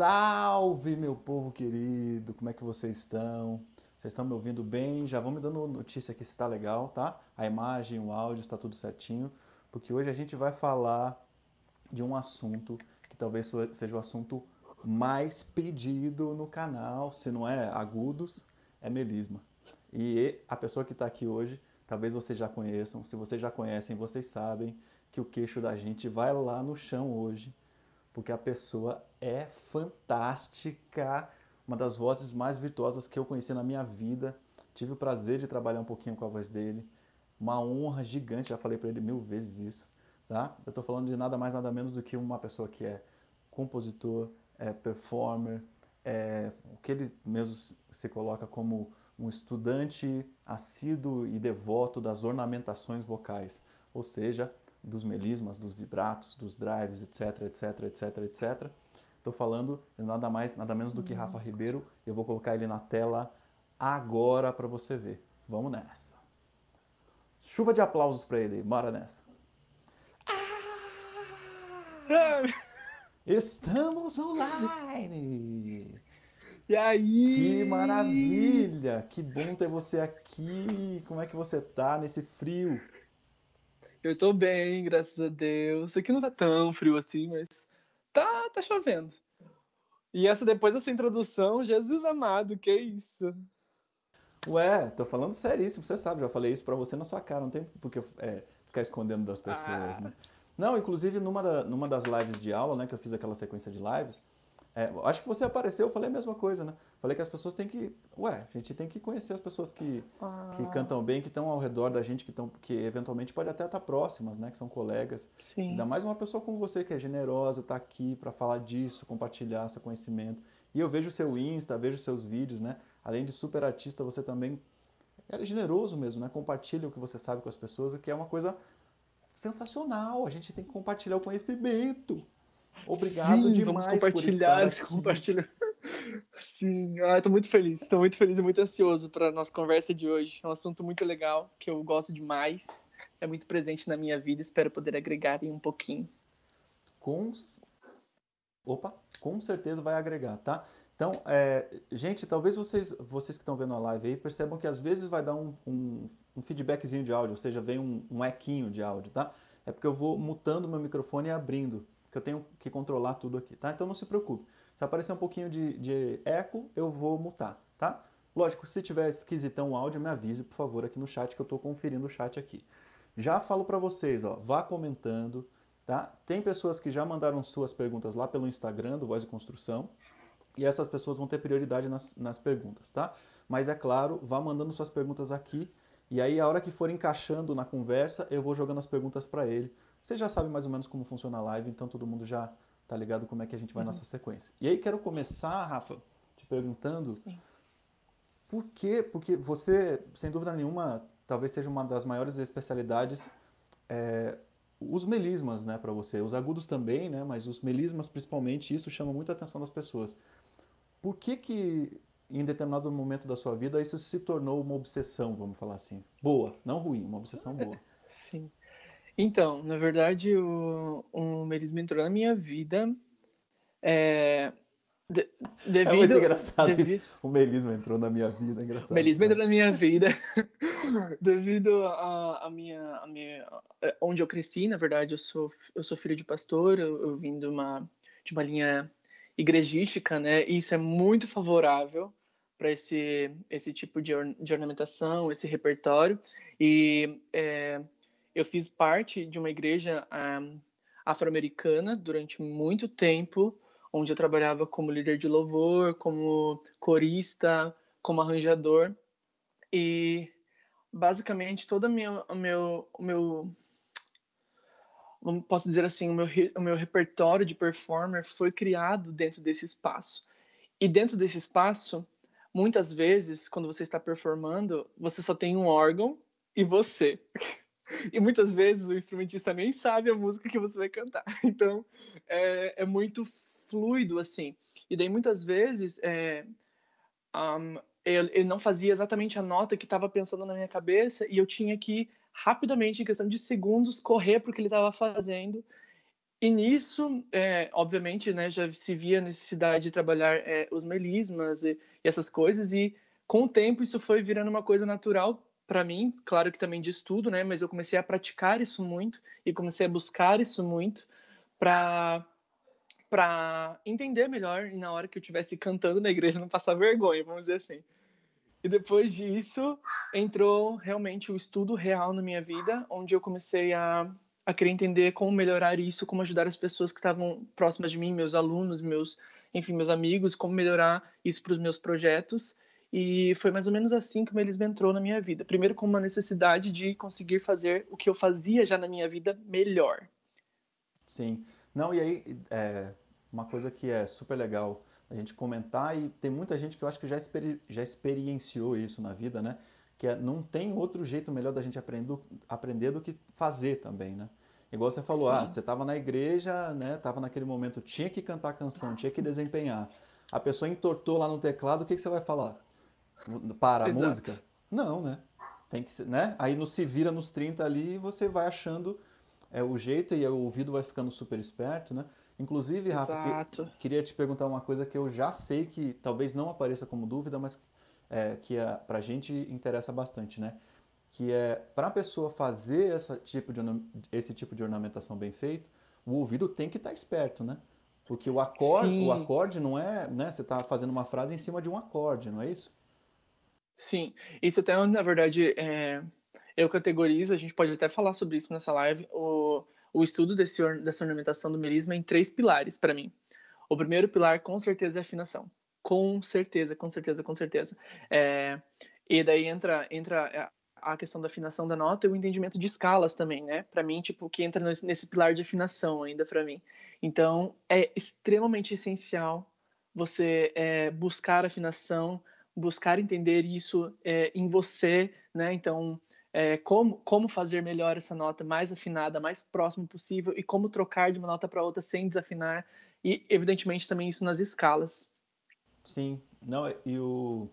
Salve, meu povo querido! Como é que vocês estão? Vocês estão me ouvindo bem? Já vão me dando notícia aqui se está legal, tá? A imagem, o áudio, está tudo certinho. Porque hoje a gente vai falar de um assunto que talvez seja o assunto mais pedido no canal, se não é agudos, é melisma. E a pessoa que está aqui hoje, talvez vocês já conheçam. Se vocês já conhecem, vocês sabem que o queixo da gente vai lá no chão hoje porque a pessoa é fantástica, uma das vozes mais virtuosas que eu conheci na minha vida. Tive o prazer de trabalhar um pouquinho com a voz dele. Uma honra gigante, já falei para ele mil vezes isso. Tá? Eu estou falando de nada mais, nada menos do que uma pessoa que é compositor, é performer, é, o que ele mesmo se coloca como um estudante assíduo e devoto das ornamentações vocais, ou seja, dos melismas, dos vibratos, dos drives, etc, etc, etc, etc. Estou falando nada mais, nada menos do que Rafa uhum. Ribeiro. Eu vou colocar ele na tela agora para você ver. Vamos nessa. Chuva de aplausos para ele. Bora nessa. Ah! Estamos online! E aí? Que maravilha! Que bom ter você aqui. Como é que você tá nesse frio? Eu tô bem, graças a Deus. Aqui não tá tão frio assim, mas tá, tá chovendo. E essa depois dessa introdução, Jesus amado, que isso? Ué, tô falando seríssimo, você sabe, já falei isso pra você na sua cara, não tem porque é, ficar escondendo das pessoas, ah. né? Não, inclusive numa, da, numa das lives de aula, né, que eu fiz aquela sequência de lives, é, acho que você apareceu, eu falei a mesma coisa, né? Falei que as pessoas têm que. Ué, a gente tem que conhecer as pessoas que, ah. que cantam bem, que estão ao redor da gente, que, tão, que eventualmente pode até estar próximas, né? Que são colegas. Sim. Ainda mais uma pessoa como você, que é generosa, está aqui para falar disso, compartilhar seu conhecimento. E eu vejo o seu Insta, vejo seus vídeos, né? Além de super artista, você também é generoso mesmo, né? Compartilha o que você sabe com as pessoas, o que é uma coisa sensacional. A gente tem que compartilhar o conhecimento. Obrigado Sim, demais vamos compartilhar, por compartilhar. Sim, ah, estou muito feliz, estou muito feliz e muito ansioso para a nossa conversa de hoje. É um assunto muito legal, que eu gosto demais, é muito presente na minha vida, espero poder agregar em um pouquinho. Com... Opa, com certeza vai agregar, tá? Então, é, gente, talvez vocês, vocês que estão vendo a live aí percebam que às vezes vai dar um, um, um feedbackzinho de áudio, ou seja, vem um, um equinho de áudio, tá? É porque eu vou mutando meu microfone e abrindo que eu tenho que controlar tudo aqui, tá? Então não se preocupe. Se aparecer um pouquinho de, de eco, eu vou mutar, tá? Lógico, se tiver esquisitão o áudio, me avise, por favor, aqui no chat, que eu estou conferindo o chat aqui. Já falo para vocês, ó, vá comentando, tá? Tem pessoas que já mandaram suas perguntas lá pelo Instagram do Voz e Construção, e essas pessoas vão ter prioridade nas, nas perguntas, tá? Mas é claro, vá mandando suas perguntas aqui, e aí a hora que for encaixando na conversa, eu vou jogando as perguntas para ele, você já sabe mais ou menos como funciona a live, então todo mundo já tá ligado como é que a gente vai uhum. nessa sequência. E aí quero começar, Rafa, te perguntando Sim. por quê? Porque você, sem dúvida nenhuma, talvez seja uma das maiores especialidades é, os melismas, né, para você. Os agudos também, né, mas os melismas principalmente, isso chama muita atenção das pessoas. Por que que em determinado momento da sua vida isso se tornou uma obsessão, vamos falar assim? Boa, não ruim, uma obsessão boa. Sim. Então, na verdade, o, o melisma entrou na minha vida é, de, devido... É muito engraçado devido... isso. O melisma entrou na minha vida, é engraçado. O melisma entrou na minha vida devido a, a, minha, a minha... Onde eu cresci, na verdade, eu sou, eu sou filho de pastor, eu, eu vim de uma, de uma linha igrejística, né? E isso é muito favorável para esse, esse tipo de, de ornamentação, esse repertório. E... É, eu fiz parte de uma igreja um, afro-americana durante muito tempo, onde eu trabalhava como líder de louvor, como corista, como arranjador. E basicamente todo o meu, o meu, o meu posso dizer assim, o meu, o meu repertório de performer foi criado dentro desse espaço. E dentro desse espaço, muitas vezes, quando você está performando, você só tem um órgão e você. E muitas vezes o instrumentista nem sabe a música que você vai cantar. Então, é, é muito fluido, assim. E daí, muitas vezes, é, um, ele, ele, não fazia exatamente a nota que estava pensando na minha cabeça e eu tinha que, rapidamente, em questão de segundos, correr para o que ele estava fazendo. e nisso, é, obviamente, né, já se via a necessidade de trabalhar é, os melismas e, e, essas coisas, e com o tempo isso foi virando uma coisa natural para mim, claro que também de estudo, né, mas eu comecei a praticar isso muito e comecei a buscar isso muito para para entender melhor e na hora que eu estivesse cantando na igreja não passar vergonha, vamos dizer assim. E depois disso entrou realmente o estudo real na minha vida, onde eu comecei a a querer entender como melhorar isso, como ajudar as pessoas que estavam próximas de mim, meus alunos, meus, enfim, meus amigos, como melhorar isso para os meus projetos. E foi mais ou menos assim que o Melisma entrou na minha vida. Primeiro, com uma necessidade de conseguir fazer o que eu fazia já na minha vida melhor. Sim. Não, e aí, é, uma coisa que é super legal a gente comentar, e tem muita gente que eu acho que já, experi já experienciou isso na vida, né? Que é, não tem outro jeito melhor da gente aprender, aprender do que fazer também, né? Igual você falou, ah, Sim. ah, você estava na igreja, né? Tava naquele momento, tinha que cantar canção, tinha que desempenhar. A pessoa entortou lá no teclado, o que, que você vai falar? Para a Exato. música? Não, né? Tem que, né? Aí no se vira nos 30 ali, você vai achando é, o jeito e o ouvido vai ficando super esperto, né? Inclusive, Rafa, que, queria te perguntar uma coisa que eu já sei que talvez não apareça como dúvida, mas é, que é, para a gente interessa bastante, né? Que é para a pessoa fazer essa tipo de, esse tipo de ornamentação bem feito, o ouvido tem que estar tá esperto, né? Porque o acorde, o acorde não é, né? Você está fazendo uma frase em cima de um acorde, não é isso? Sim, isso até na verdade é, eu categorizo. A gente pode até falar sobre isso nessa live. O, o estudo desse, dessa ornamentação do melisma em três pilares para mim. O primeiro pilar, com certeza, é afinação. Com certeza, com certeza, com certeza. É, e daí entra, entra a questão da afinação da nota e o entendimento de escalas também, né? Para mim, tipo, que entra nesse pilar de afinação ainda para mim. Então, é extremamente essencial você é, buscar afinação, buscar entender isso é, em você, né? Então, é, como, como fazer melhor essa nota mais afinada, mais próximo possível e como trocar de uma nota para outra sem desafinar e evidentemente também isso nas escalas. Sim, não e o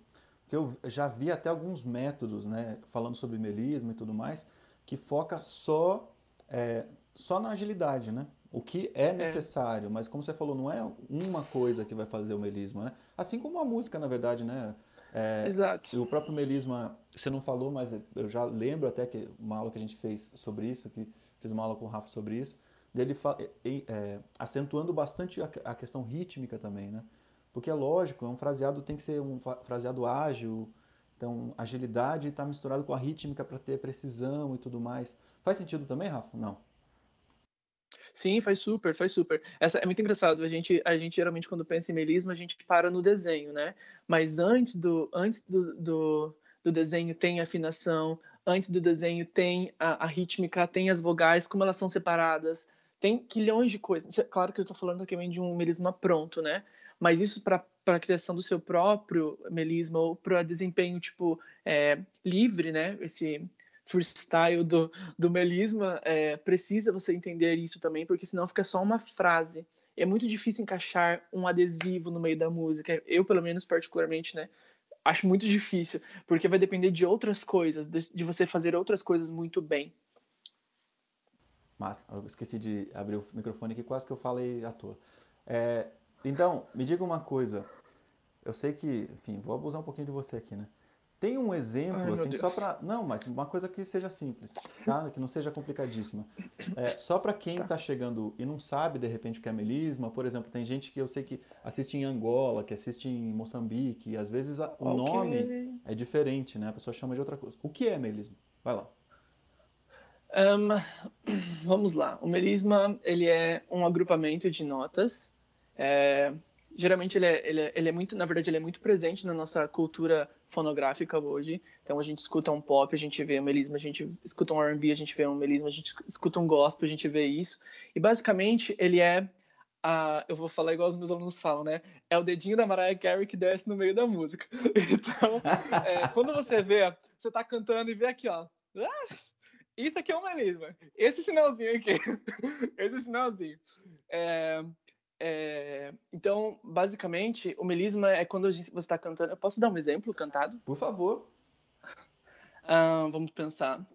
que eu já vi até alguns métodos, né, falando sobre melisma e tudo mais, que foca só é, só na agilidade, né? O que é, é. necessário, é. mas como você falou, não é uma coisa que vai fazer o melisma, né? Assim como a música, na verdade, né? É, Exato. O próprio melisma, você não falou, mas eu já lembro até que uma aula que a gente fez sobre isso, que fiz uma aula com o Rafa sobre isso, dele é, acentuando bastante a, a, questão rítmica também, né? Porque é lógico, é um fraseado tem que ser um fraseado ágil, então agilidade está misturado com a rítmica para ter precisão e tudo mais. Faz sentido também, Rafa? Não. Sim, faz super, faz super. Essa é muito engraçado. A gente, a gente geralmente quando pensa em melisma, a gente para no desenho, né? Mas antes do, antes do, do, do desenho tem afinação, antes do desenho tem a, a, rítmica, tem as vogais, como elas são separadas, tem quilhões de coisas. Claro que eu estou falando aqui de um melisma pronto, né? Mas isso para a criação do seu próprio melisma ou para desempenho tipo é, livre, né? Esse freestyle do, do melisma, é, precisa você entender isso também, porque senão fica só uma frase. É muito difícil encaixar um adesivo no meio da música. Eu, pelo menos, particularmente, né? Acho muito difícil, porque vai depender de outras coisas, de, de você fazer outras coisas muito bem. Mas eu esqueci de abrir o microfone aqui, quase que eu falei à toa. É, então, me diga uma coisa. Eu sei que, enfim, vou abusar um pouquinho de você aqui, né? Tem um exemplo, Ai, assim, só para. Não, mas uma coisa que seja simples, tá? Que não seja complicadíssima. É, só para quem está tá chegando e não sabe, de repente, o que é melisma, por exemplo, tem gente que eu sei que assiste em Angola, que assiste em Moçambique, e às vezes a, o okay. nome é diferente, né? A pessoa chama de outra coisa. O que é melisma? Vai lá. Um, vamos lá. O melisma, ele é um agrupamento de notas. É, geralmente ele é, ele, é, ele é muito, na verdade, ele é muito presente na nossa cultura fonográfica hoje. Então a gente escuta um pop, a gente vê um melisma, a gente escuta um R&B, a gente vê um melisma, a gente escuta um gospel, a gente vê isso. E basicamente ele é a, eu vou falar igual os meus alunos falam, né? É o dedinho da Mariah Carey que desce no meio da música. Então, é, quando você vê, você tá cantando e vê aqui, ó. Ah, isso aqui é um melisma. Esse sinalzinho aqui. Esse sinalzinho. É, é, então, basicamente, o melisma é quando você está cantando. Eu posso dar um exemplo cantado? Por favor. Ah, vamos pensar.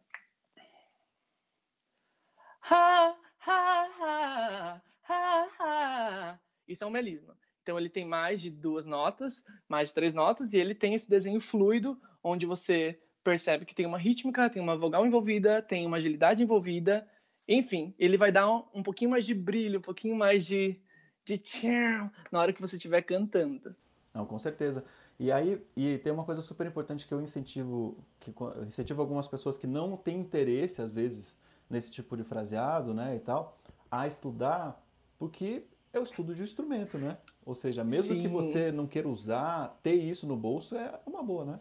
Ha. ha, ha. Isso é um melisma. Então ele tem mais de duas notas, mais de três notas, e ele tem esse desenho fluido, onde você percebe que tem uma rítmica, tem uma vogal envolvida, tem uma agilidade envolvida. Enfim, ele vai dar um, um pouquinho mais de brilho, um pouquinho mais de, de tchau na hora que você estiver cantando. Não, com certeza. E aí, e tem uma coisa super importante que eu incentivo, que eu incentivo algumas pessoas que não têm interesse, às vezes, nesse tipo de fraseado, né, e tal, a estudar, porque é o estudo de um instrumento, né? Ou seja, mesmo Sim. que você não queira usar, ter isso no bolso é uma boa, né?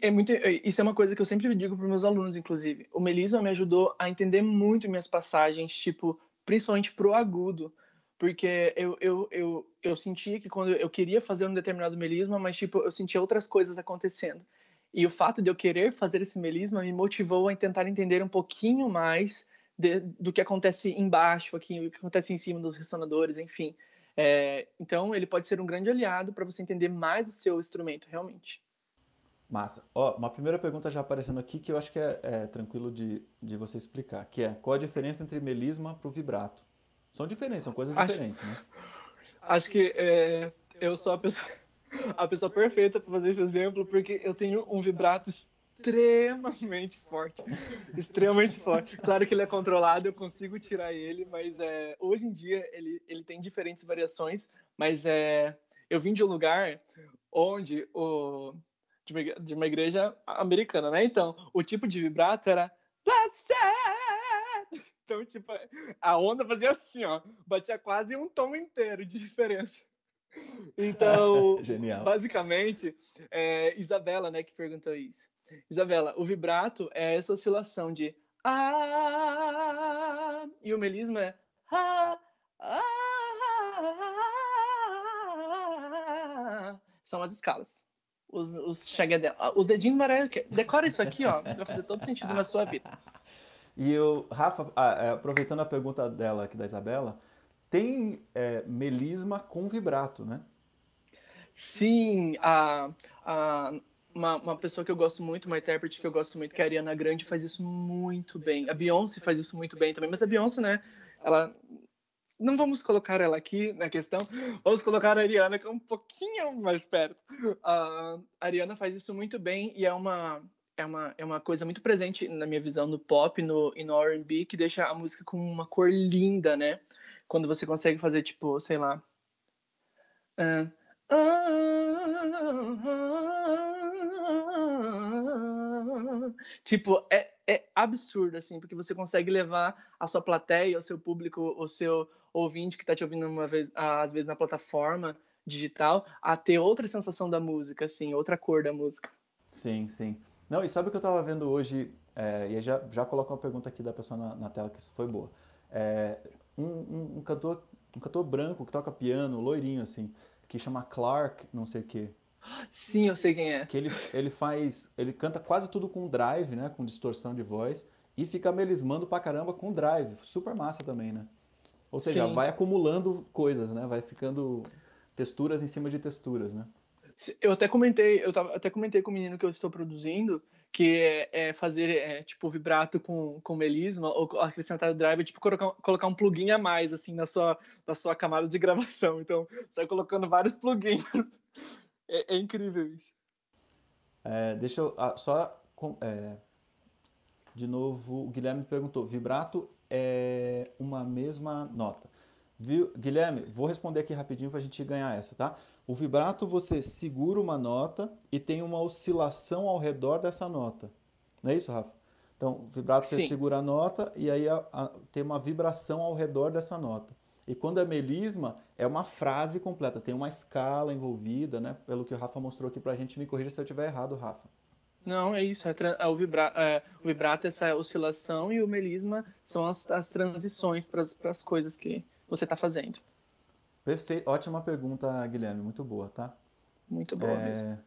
É muito, isso é uma coisa que eu sempre digo para meus alunos, inclusive. O Melissa me ajudou a entender muito minhas passagens, tipo, principalmente pro agudo, porque eu, eu, eu, eu sentia que quando eu queria fazer um determinado melisma, mas tipo, eu sentia outras coisas acontecendo. E o fato de eu querer fazer esse melisma me motivou a tentar entender um pouquinho mais de, do que acontece embaixo, aqui, o que acontece em cima dos ressonadores, enfim. É, então, ele pode ser um grande aliado para você entender mais o seu instrumento, realmente. Massa. Ó, uma primeira pergunta já aparecendo aqui que eu acho que é, é tranquilo de, de você explicar, que é qual a diferença entre melisma para o vibrato? São diferentes, são coisas acho, diferentes, né? Acho que é, eu sou a pessoa, a pessoa perfeita para fazer esse exemplo, porque eu tenho um vibrato extremamente forte. extremamente forte. Claro que ele é controlado, eu consigo tirar ele, mas é, hoje em dia ele, ele tem diferentes variações, mas é, eu vim de um lugar onde o de uma, de uma igreja americana, né? Então, o tipo de vibrato era então, tipo, a onda fazia assim, ó, batia quase um tom inteiro de diferença. Então, basicamente, é Isabela, né, que perguntou isso. Isabela, o vibrato é essa oscilação de ah e o melisma é ah, ah, são as escalas. Os, os chagadel. Os dedinhos Mariah Decora isso aqui, ó. Vai fazer todo sentido na sua vida. E o Rafa, é, aproveitando a pergunta dela aqui da Isabela, tem é, melisma com vibrato, né? Sim, a, a, uma, uma pessoa que eu gosto muito, uma intérprete que eu gosto muito, que é a Ariana Grande, faz isso muito bem. A Beyoncé faz isso muito bem também, mas a Beyoncé, né, ela... Não vamos colocar ela aqui na questão, vamos colocar a Ariana que é um pouquinho mais perto. A Ariana faz isso muito bem e é uma, é uma, é uma coisa muito presente na minha visão no pop no, e no R&B que deixa a música com uma cor linda, né? Quando você consegue fazer, tipo, sei lá... Uh, Tipo, é, é absurdo, assim, porque você consegue levar a sua plateia, o seu público, o seu ouvinte que está te ouvindo uma vez, às vezes na plataforma digital, a ter outra sensação da música, assim, outra cor da música. Sim, sim. Não, e sabe o que eu estava vendo hoje, é, e já, já coloco uma pergunta aqui da pessoa na, na tela que foi boa. É, um, um, um, cantor, um cantor branco que toca piano, loirinho, assim, que chama Clark, não sei o quê. Sim, eu sei quem é. Que ele, ele faz. Ele canta quase tudo com drive, né? Com distorção de voz. E fica melismando pra caramba com drive. Super massa também, né? Ou seja, Sim. vai acumulando coisas, né? Vai ficando texturas em cima de texturas, né? Eu até comentei, eu tava, até comentei com o menino que eu estou produzindo que é, é fazer é, tipo vibrato com, com melisma ou acrescentar drive, tipo colocar, colocar um plugin a mais assim na sua na sua camada de gravação. Então, vai colocando vários plugins. É, é incrível isso. É, deixa eu ah, só. É, de novo, o Guilherme perguntou: vibrato é uma mesma nota. Viu? Guilherme, vou responder aqui rapidinho para a gente ganhar essa, tá? O vibrato você segura uma nota e tem uma oscilação ao redor dessa nota. Não é isso, Rafa? Então, vibrato você Sim. segura a nota e aí a, a, tem uma vibração ao redor dessa nota. E quando é melisma, é uma frase completa, tem uma escala envolvida, né? Pelo que o Rafa mostrou aqui pra gente, me corrija se eu estiver errado, Rafa. Não, é isso. É, é o, vibra, é, o vibrato é essa oscilação e o melisma são as, as transições para as coisas que você está fazendo. Perfeito. Ótima pergunta, Guilherme. Muito boa, tá? Muito boa é... mesmo.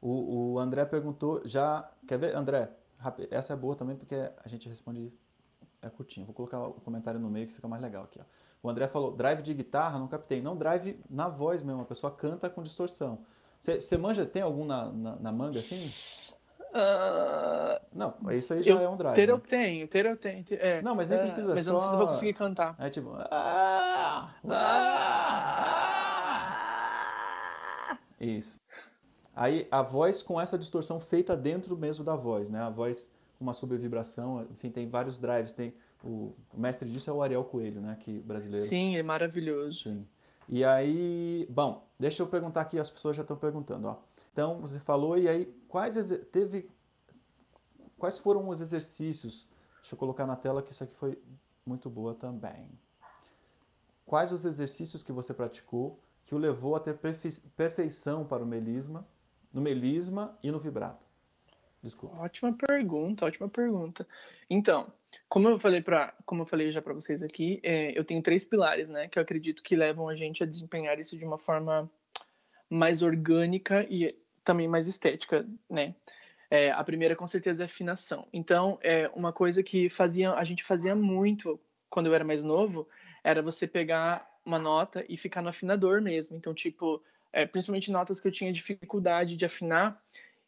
O, o André perguntou, já... Quer ver, André? Essa é boa também porque a gente responde... É curtinho. Vou colocar o comentário no meio que fica mais legal aqui, ó. O André falou, drive de guitarra, não captei. Não, drive na voz mesmo, a pessoa canta com distorção. Você manja, tem algum na, na, na, manga assim? Uh, não, isso aí já é um drive. Ter né? eu tenho, ter eu tenho. É, não, mas nem precisa, Mas só... eu não sei se vou conseguir cantar. É tipo... Ah, ah, isso. Aí a voz com essa distorção feita dentro mesmo da voz, né? A voz com uma subvibração, enfim, tem vários drives. Tem o, o mestre disso é o Ariel Coelho, né? Que brasileiro. Sim, é maravilhoso. Sim. E aí, bom, deixa eu perguntar aqui, as pessoas já estão perguntando, ó. Então, você falou, e aí, quais teve. Quais foram os exercícios? Deixa eu colocar na tela que isso aqui foi muito boa também. Quais os exercícios que você praticou que o levou a ter perfeição para o melisma, no melisma e no vibrato? Desculpa. Ótima pergunta, ótima pergunta. Então, como eu falei para, como eu falei já para vocês aqui, é, eu tenho três pilares, né, que eu acredito que levam a gente a desempenhar isso de uma forma mais orgânica e também mais estética, né? É, a primeira com certeza é afinação. Então, é uma coisa que fazia, a gente fazia muito quando eu era mais novo, era você pegar uma nota e ficar no afinador mesmo. Então, tipo, é, principalmente notas que eu tinha dificuldade de afinar,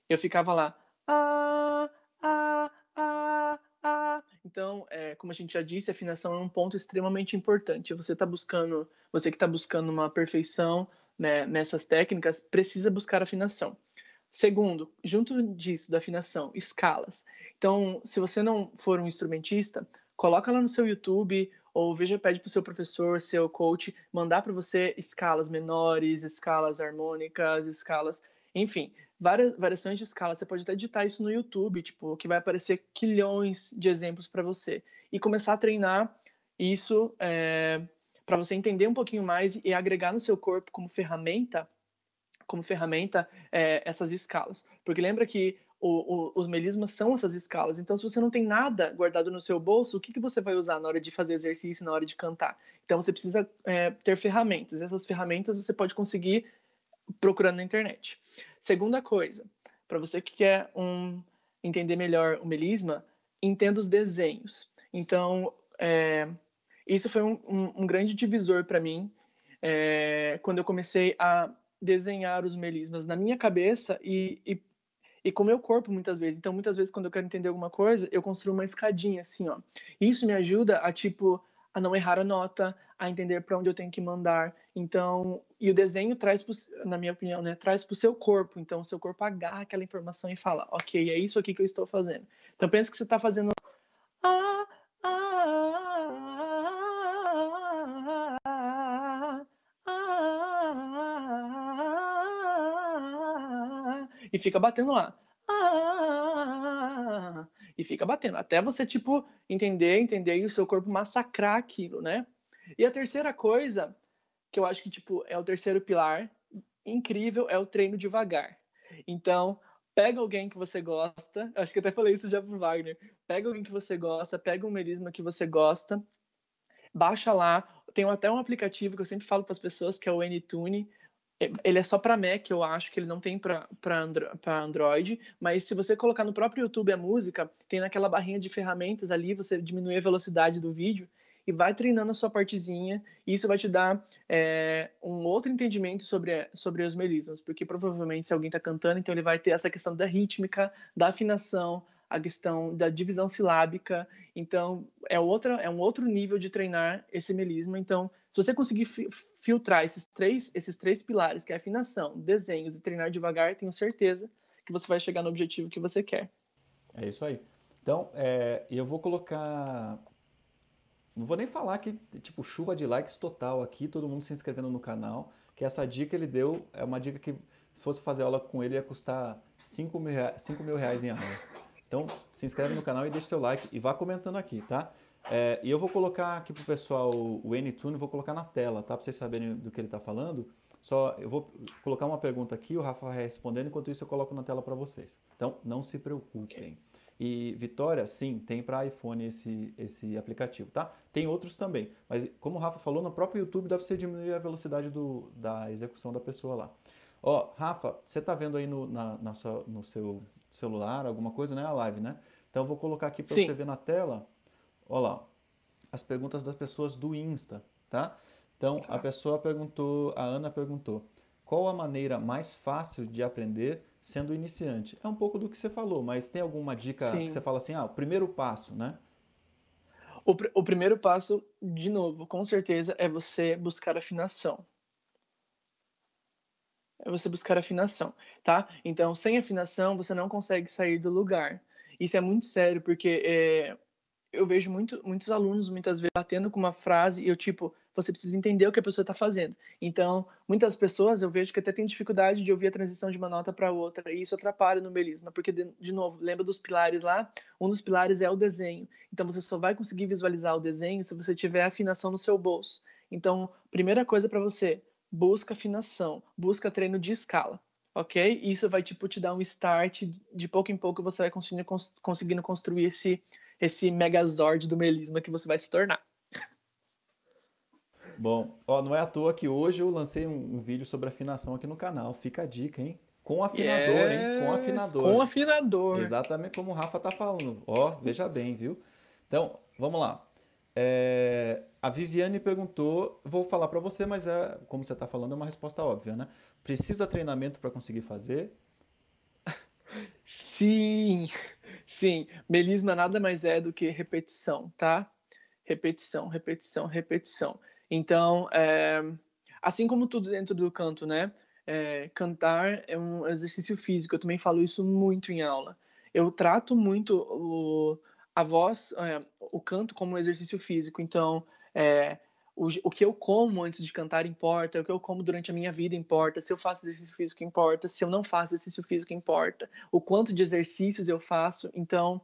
eu ficava lá, ah, ah, ah, ah. Então, é, como a gente já disse, afinação é um ponto extremamente importante. Você está buscando, você que está buscando uma perfeição né, nessas técnicas, precisa buscar afinação. Segundo, junto disso, da afinação, escalas. Então, se você não for um instrumentista, coloca lá no seu YouTube ou veja, pede para o seu professor, seu coach, mandar para você escalas menores, escalas harmônicas, escalas, enfim, várias variações de escalas. Você pode até editar isso no YouTube, tipo, que vai aparecer quilhões de exemplos para você e começar a treinar isso é, para você entender um pouquinho mais e agregar no seu corpo como ferramenta, como ferramenta é, essas escalas. Porque lembra que o, o, os melismas são essas escalas. Então, se você não tem nada guardado no seu bolso, o que, que você vai usar na hora de fazer exercício, na hora de cantar? Então, você precisa é, ter ferramentas. Essas ferramentas você pode conseguir procurando na internet. Segunda coisa, para você que quer um, entender melhor o melisma, entenda os desenhos. Então, é, isso foi um, um, um grande divisor para mim é, quando eu comecei a desenhar os melismas na minha cabeça e, e, e, com o meu corpo muitas vezes. Então, muitas vezes, quando eu quero entender alguma coisa, eu construo uma escadinha assim, ó. Isso me ajuda a, tipo, a não errar a nota, a entender para onde eu tenho que mandar. Então, e o desenho traz, pro, na minha opinião, né, traz para o seu corpo. Então, o seu corpo agarra aquela informação e fala, ok, é isso aqui que eu estou fazendo. Então, pensa que você está fazendo ah, e fica batendo lá. e fica batendo até você tipo entender, entender e o seu corpo massacrar aquilo, né? E a terceira coisa que eu acho que tipo é o terceiro pilar incrível é o treino devagar. Então, pega alguém que você gosta, acho que até falei isso já pro Wagner. Pega alguém que você gosta, pega um melisma que você gosta, baixa lá. Tem até um aplicativo que eu sempre falo para as pessoas que é o N-Tune. Ele é só para Mac, eu acho que ele não tem para Andro Android, mas se você colocar no próprio YouTube a música, tem naquela barrinha de ferramentas ali, você diminui a velocidade do vídeo e vai treinando a sua partezinha, e isso vai te dar é, um outro entendimento sobre, sobre os melismas, porque provavelmente se alguém está cantando, então ele vai ter essa questão da rítmica, da afinação, a questão da divisão silábica. Então, é, outra, é um outro nível de treinar esse melisma. Então, se você conseguir fi filtrar esses três, esses três pilares, que é afinação, desenhos e treinar devagar, tenho certeza que você vai chegar no objetivo que você quer. É isso aí. Então, é, eu vou colocar. Não vou nem falar que, tipo, chuva de likes total aqui, todo mundo se inscrevendo no canal, que essa dica ele deu é uma dica que, se fosse fazer aula com ele, ia custar 5 mil, 5 mil reais em aula. Então, se inscreve no canal e deixa seu like e vá comentando aqui, tá? É, e eu vou colocar aqui pro pessoal o N-Tune, vou colocar na tela, tá? Para vocês saberem do que ele está falando. Só eu vou colocar uma pergunta aqui, o Rafa vai respondendo, enquanto isso eu coloco na tela para vocês. Então, não se preocupem. E Vitória, sim, tem para iPhone esse, esse aplicativo, tá? Tem outros também, mas como o Rafa falou, no próprio YouTube dá para você diminuir a velocidade do, da execução da pessoa lá. Ó, Rafa, você está vendo aí no, na, na sua, no seu celular, alguma coisa, né? A live, né? Então eu vou colocar aqui para você ver na tela. Olha lá, as perguntas das pessoas do Insta, tá? Então a tá. pessoa perguntou, a Ana perguntou, qual a maneira mais fácil de aprender sendo iniciante. É um pouco do que você falou, mas tem alguma dica Sim. que você fala assim, ah, o primeiro passo, né? O, pr o primeiro passo, de novo, com certeza, é você buscar afinação. É você buscar afinação, tá? Então, sem afinação, você não consegue sair do lugar. Isso é muito sério, porque é, eu vejo muito, muitos alunos, muitas vezes, batendo com uma frase e eu, tipo, você precisa entender o que a pessoa está fazendo. Então, muitas pessoas eu vejo que até tem dificuldade de ouvir a transição de uma nota para outra, e isso atrapalha no melisma, porque, de, de, novo, lembra dos pilares lá? Um dos pilares é o desenho. Então, você só vai conseguir visualizar o desenho se você tiver afinação no seu bolso. Então, primeira coisa para você, busca afinação, busca treino de escala ok? Isso vai tipo te dar um start, de pouco em pouco você vai conseguindo, conseguindo construir esse esse megazord do melisma que você vai se tornar. Bom, ó, não é à toa que hoje eu lancei um, um vídeo sobre afinação aqui no canal. Fica a dica, hein? Com afinador, yes, hein? Com afinador. Com afinador. Exatamente como o Rafa tá falando. Ó, veja bem, viu? Então, vamos lá. É, a Viviane perguntou, vou falar para você, mas é, como você está falando, é uma resposta óbvia, né? Precisa treinamento para conseguir fazer? Sim, sim. Melisma nada mais é do que repetição, tá? Repetição, repetição, repetição. Então, é, assim como tudo dentro do canto, né? É, cantar é um exercício físico. Eu também falo isso muito em aula. Eu trato muito o, a voz, é, o canto como um exercício físico. Então, é, o, o que eu como antes de cantar importa, o que eu como durante a minha vida importa, se eu faço exercício físico importa, se eu não faço exercício físico importa, o quanto de exercícios eu faço. Então,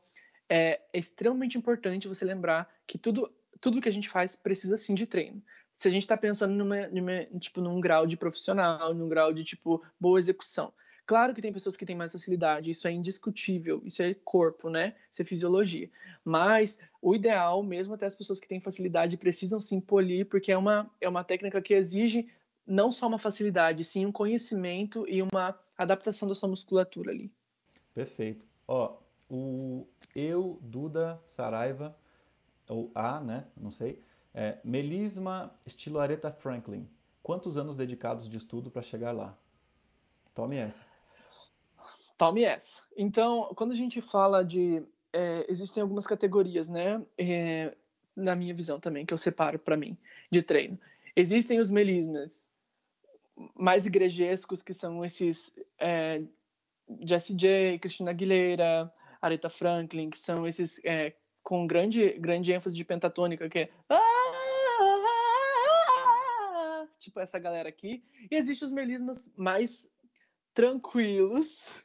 é, é extremamente importante você lembrar que tudo, tudo que a gente faz precisa sim de treino. Se a gente está pensando numa, numa, tipo, num grau de profissional, num grau de tipo boa execução, Claro que tem pessoas que têm mais facilidade, isso é indiscutível, isso é corpo, né? Isso é fisiologia. Mas o ideal, mesmo até as pessoas que têm facilidade, precisam sim polir, porque é uma, é uma técnica que exige não só uma facilidade, sim um conhecimento e uma adaptação da sua musculatura ali. Perfeito. Ó, o eu, Duda Saraiva, ou A, né? Não sei. É, melisma estilo Aretha Franklin. Quantos anos dedicados de estudo para chegar lá? Tome essa. Tome essa. Então, quando a gente fala de. É, existem algumas categorias, né? É, na minha visão também, que eu separo para mim, de treino. Existem os melismas mais igrejescos, que são esses é, Jessie J, Cristina Aguilera, Aretha Franklin, que são esses é, com grande, grande ênfase de pentatônica, que é tipo essa galera aqui. E existem os melismas mais tranquilos,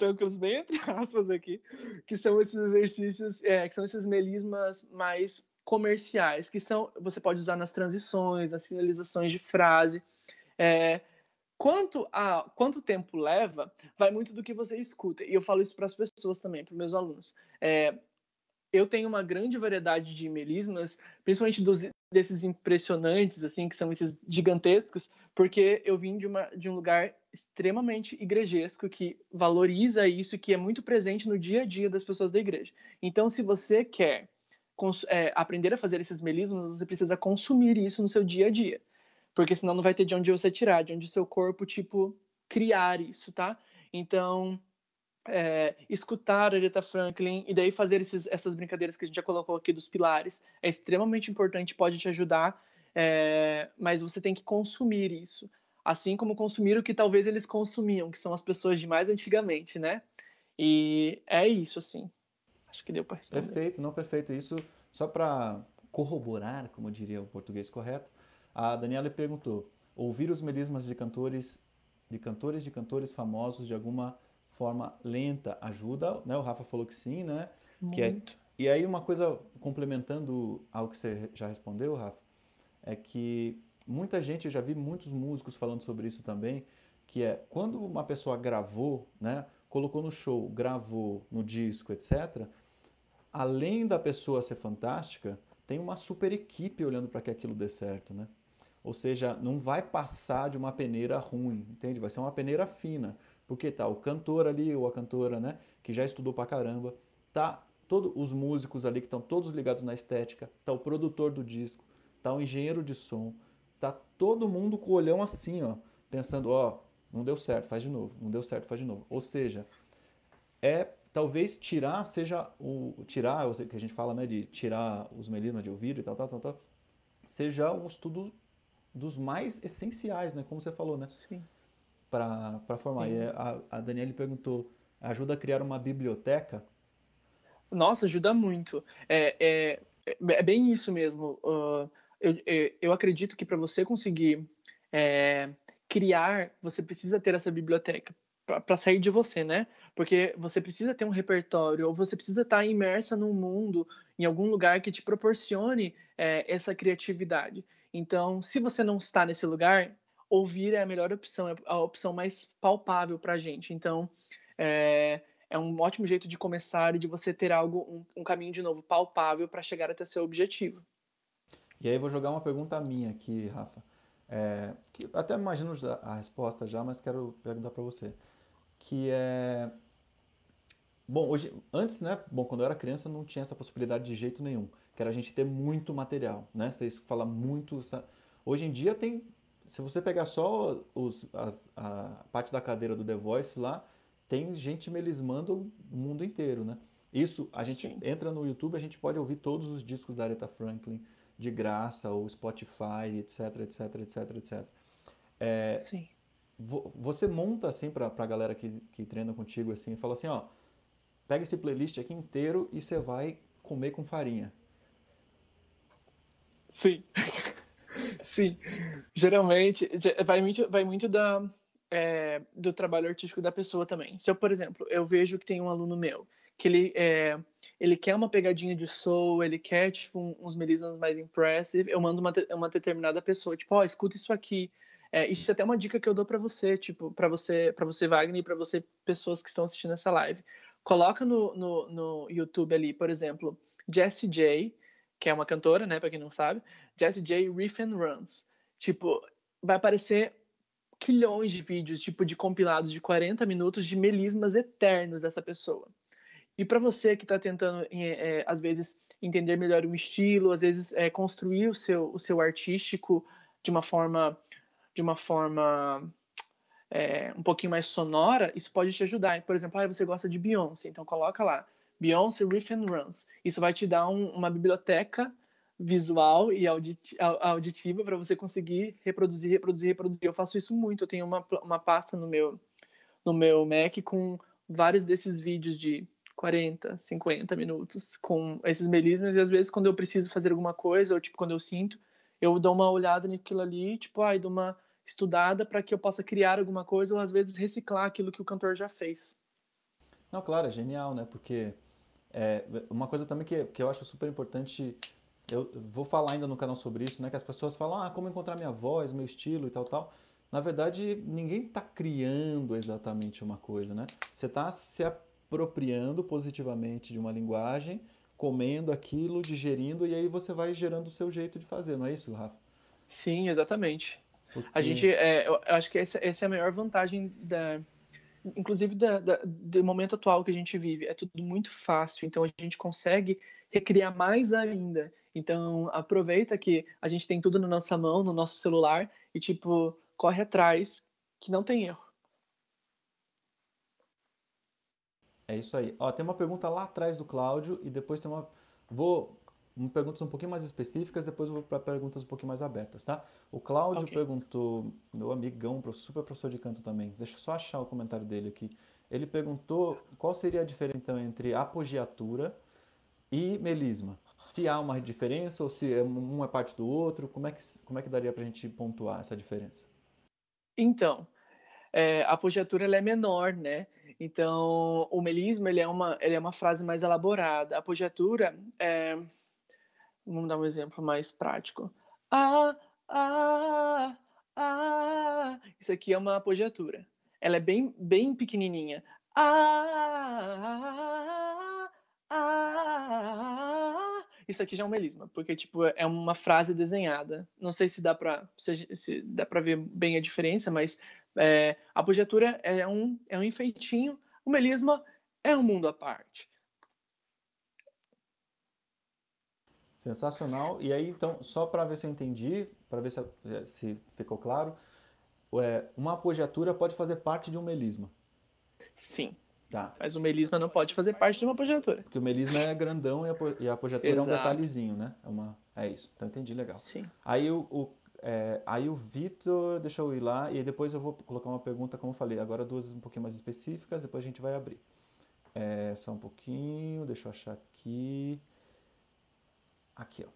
tranquilos bem entre aspas aqui, que são esses exercícios, é, que são esses melismas mais comerciais, que são você pode usar nas transições, nas finalizações de frase. É, quanto a quanto tempo leva, vai muito do que você escuta. E eu falo isso para as pessoas também, para meus alunos. É, eu tenho uma grande variedade de melismas, principalmente dos, desses impressionantes, assim, que são esses gigantescos, porque eu vim de, uma, de um lugar extremamente igrejesco que valoriza isso, que é muito presente no dia a dia das pessoas da igreja. Então, se você quer é, aprender a fazer esses melismas, você precisa consumir isso no seu dia a dia, porque senão não vai ter de onde você tirar, de onde seu corpo tipo criar isso, tá? Então, é, escutar a Aretha Franklin e daí fazer esses, essas brincadeiras que a gente já colocou aqui dos pilares é extremamente importante, pode te ajudar, é, mas você tem que consumir isso assim como consumir o que talvez eles consumiam, que são as pessoas de mais antigamente, né? E é isso, assim. Acho que deu para responder. Perfeito, não perfeito. Isso só para corroborar, como diria o português correto, a Daniela perguntou: ouvir os melismas de cantores, de cantores de cantores famosos de alguma forma lenta ajuda? Né? O Rafa falou que sim, né? Muito. Que é... E aí uma coisa complementando ao que você já respondeu, Rafa, é que muita gente, eu já vi muitos músicos falando sobre isso também, que é quando uma pessoa gravou, né, colocou no show, gravou no disco, etc., além da pessoa ser fantástica, tem uma super equipe olhando para que aquilo dê certo, né? Ou seja, não vai passar de uma peneira ruim, entende? Vai ser uma peneira fina. Porque tá o cantor ali ou a cantora, né, que já estudou pra caramba, tá todos os músicos ali que estão todos ligados na estética, tá o produtor do disco, tá o engenheiro de som, tá todo mundo com o olhão assim, ó, pensando, ó, Não deu certo, faz de novo. Não deu certo, faz de novo. Ou seja, é talvez tirar seja o tirar, o que a gente fala, né, de tirar os melismas de ouvido e tal, tal, tal, tal, seja um estudo dos mais essenciais, né, como você falou, né? Sim. Para formar. Sim. E a, a Daniele perguntou, ajuda a criar uma biblioteca? Nossa, ajuda muito. É, é, é bem isso mesmo. Uh, eu, eu acredito que para você conseguir é, criar, você precisa ter essa biblioteca para sair de você, né? Porque você precisa ter um repertório, ou você precisa estar tá imersa num mundo, em algum lugar que te proporcione é, essa criatividade. Então, se você não está nesse lugar, ouvir é a melhor opção, é a opção mais palpável para a gente. Então, é, é, um ótimo jeito de começar e de você ter algo, um, um caminho de novo palpável para chegar até seu objetivo. E aí vou jogar uma pergunta minha aqui, Rafa. É, que até imagino a resposta já, mas quero perguntar para você. Que é Bom, hoje, antes, né? Bom, quando eu era criança não tinha essa possibilidade de jeito nenhum, que era a gente ter muito material, né? Vocês falam muito. Hoje em dia tem. Se você pegar só os, as, a parte da cadeira do The Voice lá, tem gente melismando o mundo inteiro, né? Isso, a gente Sim. entra no YouTube, a gente pode ouvir todos os discos da Aretha Franklin de graça, ou Spotify, etc, etc, etc, etc. É, Sim. Você monta assim para a galera que, que treina contigo assim, e fala assim, ó, Pega esse playlist aqui inteiro e você vai comer com farinha. Sim. Sim. Geralmente, vai muito, vai muito da, é, do trabalho artístico da pessoa também. Se eu, por exemplo, eu vejo que tem um aluno meu que ele, é, ele quer uma pegadinha de soul, ele quer tipo, uns melismas mais impressive, eu mando uma, uma determinada pessoa, tipo, ó, oh, escuta isso aqui. É, isso é até uma dica que eu dou para você, tipo, para você, para você Wagner e para você pessoas que estão assistindo essa live. Coloca no, no, no YouTube ali, por exemplo, Jessie J, que é uma cantora, né, para quem não sabe, Jessie J Riff and Runs. Tipo, vai aparecer quilhões de vídeos, tipo, de compilados de 40 minutos de melismas eternos dessa pessoa. E para você que está tentando, é, às vezes, entender melhor um estilo, às vezes, é, construir o seu, o seu artístico de uma forma, de uma forma é, um pouquinho mais sonora, isso pode te ajudar. Por exemplo, ah, você gosta de Beyoncé, então coloca lá Beyoncé Riff and Runs. Isso vai te dar um, uma biblioteca visual e auditiva para você conseguir reproduzir, reproduzir, reproduzir. Eu faço isso muito. Eu tenho uma, uma pasta no meu no meu Mac com vários desses vídeos de 40, 50 minutos com esses melismas e às vezes quando eu preciso fazer alguma coisa ou tipo quando eu sinto, eu dou uma olhada naquilo ali, tipo, ai, dou uma estudada para que eu possa criar alguma coisa ou às vezes reciclar aquilo que o cantor já fez. Não, claro, é genial, né? Porque é, uma coisa também que, que eu acho super importante, eu vou falar ainda no canal sobre isso, né? Que as pessoas falam, ah, como encontrar minha voz, meu estilo e tal, tal. Na verdade, ninguém está criando exatamente uma coisa, né? Você está se apropriando positivamente de uma linguagem, comendo aquilo, digerindo, e aí você vai gerando o seu jeito de fazer, não é isso, Rafa? Sim, exatamente. Porque... A gente, é, eu acho que essa, essa, é a maior vantagem da, inclusive da, da, do momento atual que a gente vive. É tudo muito fácil, então a gente consegue recriar mais ainda. Então aproveita que a gente tem tudo na nossa mão, no nosso celular e tipo corre atrás, que não tem erro. É isso aí. Ó, tem uma pergunta lá atrás do Cláudio e depois tem uma. Vou perguntas um pouquinho mais específicas, depois eu vou para perguntas um pouquinho mais abertas, tá? O Cláudio okay. perguntou, meu amigão, super professor de canto também, deixa eu só achar o comentário dele aqui. Ele perguntou qual seria a diferença então, entre apogiatura e melisma. Se há uma diferença ou se é um é parte do outro, como é que, como é que daria para a gente pontuar essa diferença? Então, é, a apogiatura é menor, né? Então, o melisma ele é uma, ele é uma frase mais elaborada. A apogiatura é, Vamos dar um exemplo mais prático. Ah, ah, ah. Isso aqui é uma apogiatura. Ela é bem, bem pequenininha. Ah, ah, ah. Isso aqui já é um melisma, porque tipo é uma frase desenhada. Não sei se dá para se, se, dá para ver bem a diferença, mas é, a apogiatura é um é um enfeitinho. O melisma é um mundo à parte. Sensacional. E aí, então, só para ver se eu entendi, para ver se, se ficou claro, é, uma apogiatura pode fazer parte de um melisma. Sim. Tá. Mas o melisma não pode fazer parte de uma apogiatura. Porque o melisma é grandão e a, apogiatura é um detalhezinho, né? É, uma, é isso. Então entendi, legal. Sim. Aí o, o, é, aí o Vitor, deixa eu ir lá, e depois eu vou colocar uma pergunta, como eu falei, agora duas um pouquinho mais específicas, depois a gente vai abrir. É, só um pouquinho, deixa eu achar aqui. Aqui, ó.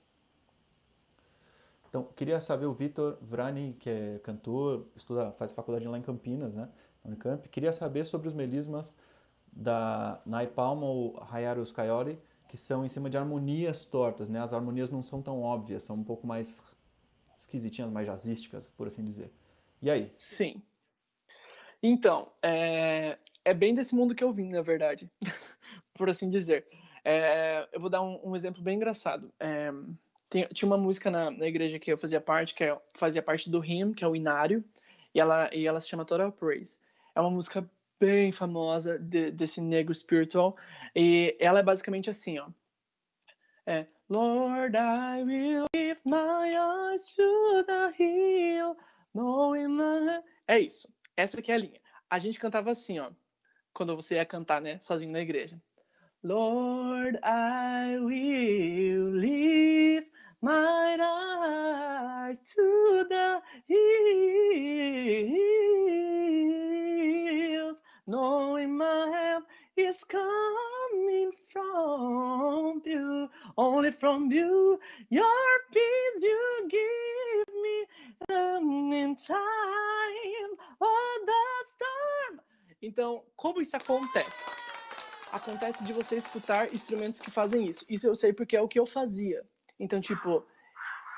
Então, queria saber, o Vitor Vrani, que é cantor, estuda, faz faculdade lá em Campinas, né? Unicamp, queria saber sobre os melismas da Naipalma ou Hayarus Kaiori, que são em cima de harmonias tortas, né? As harmonias não são tão óbvias, são um pouco mais esquisitinhas, mais jazzísticas, por assim dizer. E aí? Sim. Então, é, é bem desse mundo que eu vim, na verdade, por assim dizer. É, eu vou dar um, um exemplo bem engraçado. É, tem, tinha uma música na, na, igreja que eu fazia parte, que é, fazia parte do hymn, que é o inário, e ela, e ela se chama Total Praise. É uma música bem famosa de, desse negro spiritual, e ela é basicamente assim, ó. É, Lord, I will lift my eyes to the hill, knowing my... É isso. Essa aqui é a linha. A gente cantava assim, ó. Quando você ia cantar, né? Sozinho na igreja. Lord, I will lift my eyes to the hills, knowing my help is coming from you, only from you. Your peace you give me um, in time of the storm. Então, como isso acontece? Acontece de você escutar instrumentos que fazem isso. Isso eu sei porque é o que eu fazia. Então, tipo,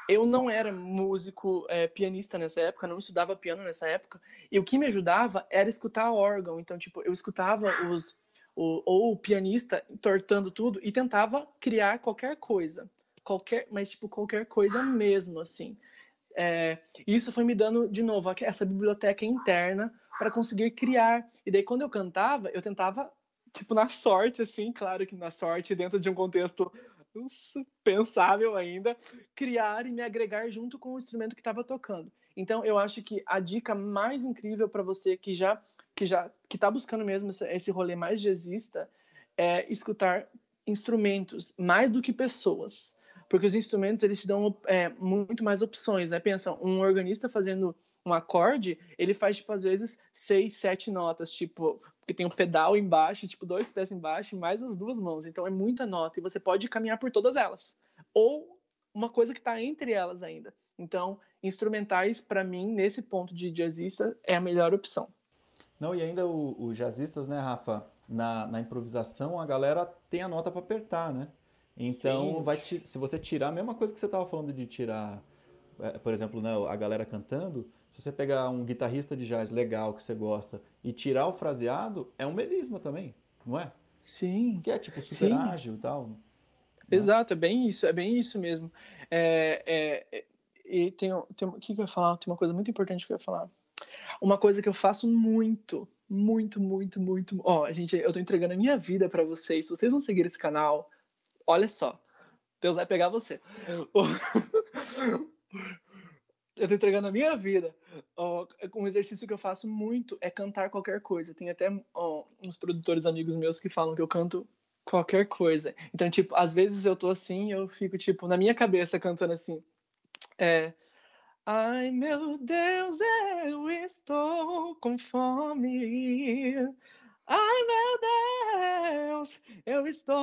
eu não era músico é, pianista nessa época, não estudava piano nessa época, e o que me ajudava era escutar órgão. Então, tipo, eu escutava os o, ou o pianista entortando tudo e tentava criar qualquer coisa, qualquer, mas tipo qualquer coisa mesmo, assim. É, isso foi me dando de novo essa biblioteca interna para conseguir criar. E daí quando eu cantava, eu tentava tipo na sorte, assim, claro que na sorte dentro de um contexto pensável ainda, criar e me agregar junto com o instrumento que estava tocando. Então, eu acho que a dica mais incrível para você que já que já que está buscando mesmo esse, rolê mais jazzista é escutar instrumentos mais do que pessoas, porque os instrumentos eles te dão é, muito mais opções, né? Pensa, um organista fazendo um acorde, ele faz, tipo, às vezes, seis, sete notas, tipo, que tem um pedal embaixo, tipo, dois pés embaixo, mais as duas mãos. Então é muita nota e você pode caminhar por todas elas. Ou uma coisa que está entre elas ainda. Então, instrumentais, para mim, nesse ponto de jazzista, é a melhor opção. Não, e ainda os jazzistas, né, Rafa? Na, na improvisação, a galera tem a nota para apertar, né? Então, vai te, se você tirar a mesma coisa que você estava falando de tirar, é, por exemplo, né, a galera cantando, se você pegar um guitarrista de jazz legal que você gosta e tirar o fraseado, é um melisma também, não é? Sim. Que é tipo super Sim. ágil e tal. Né? Exato, é bem isso, é bem isso mesmo. É, é, é, e tem, tem, o que, que eu ia falar? Tem uma coisa muito importante que eu ia falar. Uma coisa que eu faço muito, muito, muito, muito. Ó, oh, gente, eu tô entregando a minha vida para vocês. Se vocês não seguirem esse canal, olha só. Deus vai pegar você. eu tô entregando a minha vida. Um exercício que eu faço muito é cantar qualquer coisa. Tem até uns produtores amigos meus que falam que eu canto qualquer coisa. Então, tipo, às vezes eu tô assim, eu fico, tipo, na minha cabeça cantando assim. É, Ai, meu Deus, eu estou com fome. Ai, meu Deus, eu estou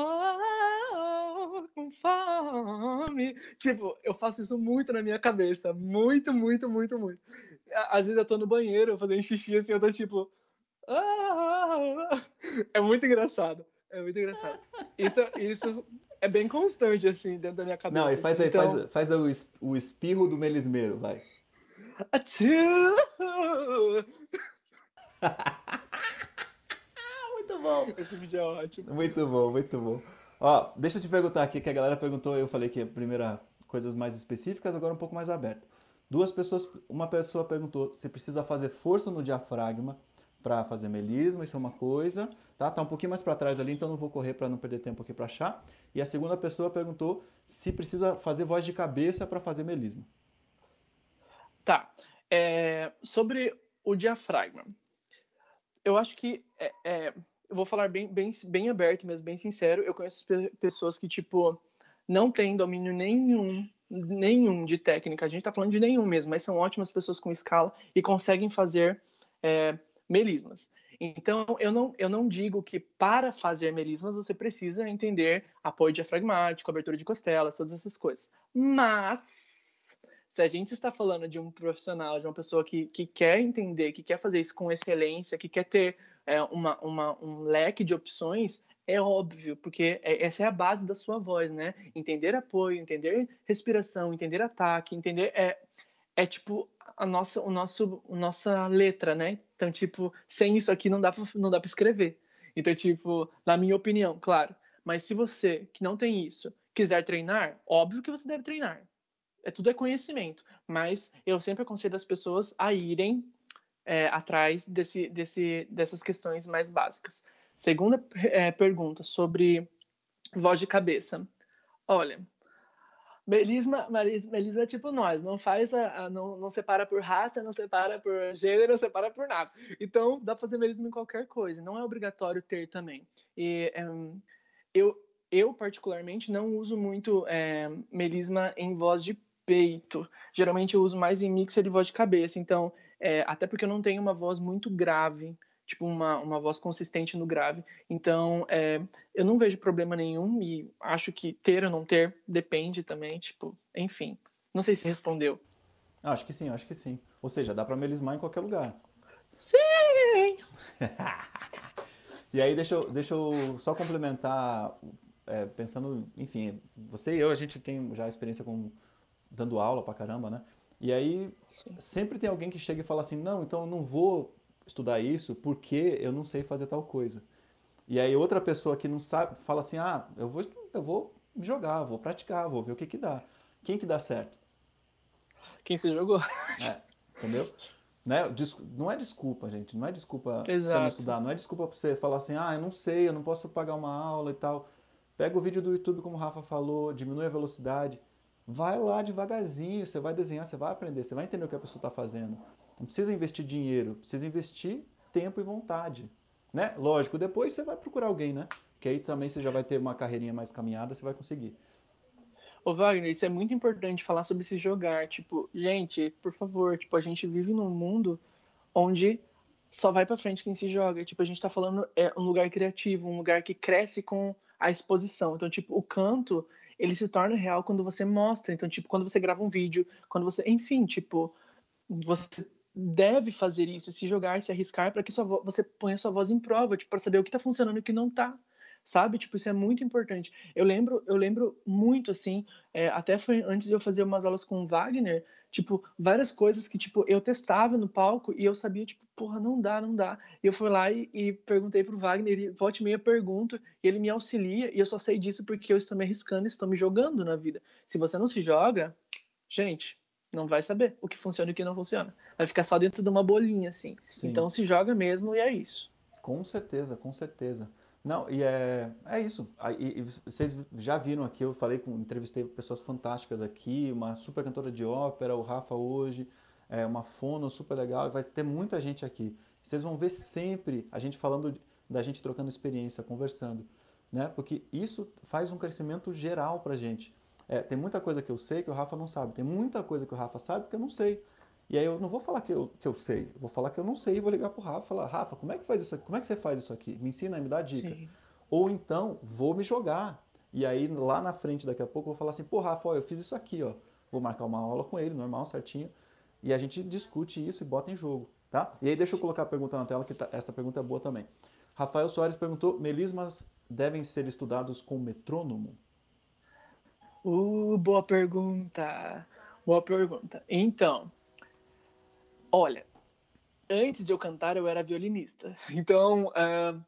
com fome. Tipo, eu faço isso muito na minha cabeça. Muito, muito, muito, muito. Às vezes eu tô no banheiro fazendo xixi assim, eu tô tipo. Ah! É muito engraçado. É muito engraçado. Isso, isso é bem constante, assim, dentro da minha cabeça. Não, e faz assim, aí, então... faz, faz o, o espirro do melismeiro, vai. muito bom. Esse vídeo é ótimo. Muito bom, muito bom. Ó, deixa eu te perguntar aqui, que a galera perguntou, eu falei que a primeira coisas mais específicas, agora um pouco mais aberto. Duas pessoas, uma pessoa perguntou se precisa fazer força no diafragma para fazer melisma, isso é uma coisa, tá? Tá um pouquinho mais para trás ali, então não vou correr para não perder tempo aqui para achar. E a segunda pessoa perguntou se precisa fazer voz de cabeça para fazer melisma. Tá. É, sobre o diafragma. Eu acho que é, é, eu vou falar bem, bem, bem aberto, mas bem sincero. Eu conheço pessoas que tipo não têm domínio nenhum nenhum de técnica. A gente está falando de nenhum mesmo, mas são ótimas pessoas com escala e conseguem fazer é, melismas. Então, eu não, eu não digo que para fazer melismas você precisa entender apoio diafragmático, abertura de costelas, todas essas coisas. Mas, se a gente está falando de um profissional, de uma pessoa que, que quer entender, que quer fazer isso com excelência, que quer ter é, uma, uma, um leque de opções, é óbvio, porque é, essa é a base da sua voz, né? Entender apoio, entender respiração, entender ataque, entender é, é tipo a nossa, o nosso, a nossa letra, né? Então, tipo, sem isso aqui não dá pra, não dá para escrever. Então, tipo, na minha opinião, claro. Mas se você que não tem isso quiser treinar, óbvio que você deve treinar. É tudo é conhecimento. Mas eu sempre aconselho as pessoas a irem é, atrás desse, desse, dessas questões mais básicas. Segunda é, pergunta sobre voz de cabeça. Olha, Melisma, Melisma é tipo nós, não faz a, a, não, não separa por raça, não separa por gênero, não separa por nada. Então dá para fazer melisma em qualquer coisa, não é obrigatório ter também. E um, eu, eu particularmente não uso muito é, melisma em voz de peito. Geralmente eu uso mais em mixer de voz de cabeça. Então, é, até porque eu não tenho uma voz muito grave tipo uma, uma voz consistente no grave. Então, é, eu não vejo problema nenhum e acho que ter ou não ter depende também, tipo, enfim. Não sei se respondeu. Acho que sim, acho que sim. Ou seja, dá para melismar em qualquer lugar. Sim! e aí, deixa eu, deixa eu só complementar, é, pensando, enfim, você e eu, a gente tem já experiência com dando aula pra caramba, né? E aí, Sim. sempre tem alguém que chega e fala assim, não, então eu não vou estudar isso porque eu não sei fazer tal coisa. E aí outra pessoa que não sabe, fala assim, ah, eu vou, eu vou jogar, vou praticar, vou ver o que que dá. Quem que dá certo? Quem se jogou. É, entendeu? Né? Não é desculpa, gente. Não é desculpa Exato. você não estudar. Não é desculpa pra você falar assim, ah, eu não sei, eu não posso pagar uma aula e tal. Pega o vídeo do YouTube, como o Rafa falou, diminui a velocidade. Vai lá devagarzinho, você vai desenhar, você vai aprender, você vai entender o que a pessoa está fazendo. Não precisa investir dinheiro, precisa investir tempo e vontade. Né? Lógico, depois você vai procurar alguém, né? Que aí também você já vai ter uma carreirinha mais caminhada, você vai conseguir. Ô Wagner, isso é muito importante falar sobre se jogar. Tipo, gente, por favor, tipo, a gente vive num mundo onde só vai para frente quem se joga. Tipo, a gente tá falando é um lugar criativo, um lugar que cresce com a exposição. Então, tipo, o canto, ele se torna real quando você mostra. Então, tipo, quando você grava um vídeo, quando você, enfim, tipo, você deve fazer isso, se jogar, se arriscar, para que sua você ponha sua voz em prova, tipo, para saber o que está funcionando e o que não está, sabe? Tipo, isso é muito importante. Eu lembro, eu lembro muito assim, é, até foi antes de eu fazer umas aulas com o Wagner, tipo, várias coisas que tipo eu testava no palco e eu sabia tipo, porra, não dá, não dá. E eu fui lá e, e perguntei pro Wagner, e volte meia pergunto, e ele me auxilia, e eu só sei disso porque eu estou me arriscando, estou me jogando na vida. Se você não se joga, gente, não vai saber o que funciona e o que não funciona. Vai ficar só dentro de uma bolinha, assim. Sim. Então se joga mesmo e é isso. Com certeza, com certeza. Não, e é, é isso. E, e vocês já viram aqui, eu falei com, entrevistei pessoas fantásticas aqui, uma super cantora de ópera, o Rafa hoje, é, uma fono super legal, e vai ter muita gente aqui. Vocês vão ver sempre a gente falando da gente trocando experiência, conversando, né? Porque isso faz um crescimento geral pra gente. É, tem muita coisa que eu sei que o Rafa não sabe. Tem muita coisa que o Rafa sabe que eu não sei. E aí eu não vou falar que eu, que eu sei, eu vou falar que eu não sei e vou ligar pro Rafa e falar, Rafa, como é que faz isso aqui? Como é que você faz isso aqui? Me ensina, me dá dica. Sim. Ou então, vou me jogar. E aí lá na frente, daqui a pouco, eu vou falar assim, pô, Rafa, ó, eu fiz isso aqui, ó. Vou marcar uma aula com ele, normal, certinho. E a gente discute isso e bota em jogo, tá? E aí deixa eu colocar a pergunta na tela, que tá, essa pergunta é boa também. Rafael Soares perguntou, melismas devem ser estudados com metrônomo? Uh, boa pergunta. Boa pergunta. Então, olha, antes de eu cantar, eu era violinista. Então, uh,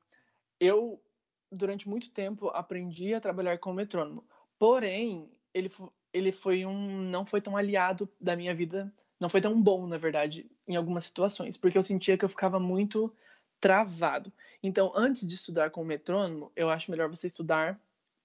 eu, durante muito tempo, aprendi a trabalhar com o metrônomo. Porém, ele, ele foi um, não foi tão aliado da minha vida, não foi tão bom, na verdade, em algumas situações, porque eu sentia que eu ficava muito travado. Então, antes de estudar com o metrônomo, eu acho melhor você estudar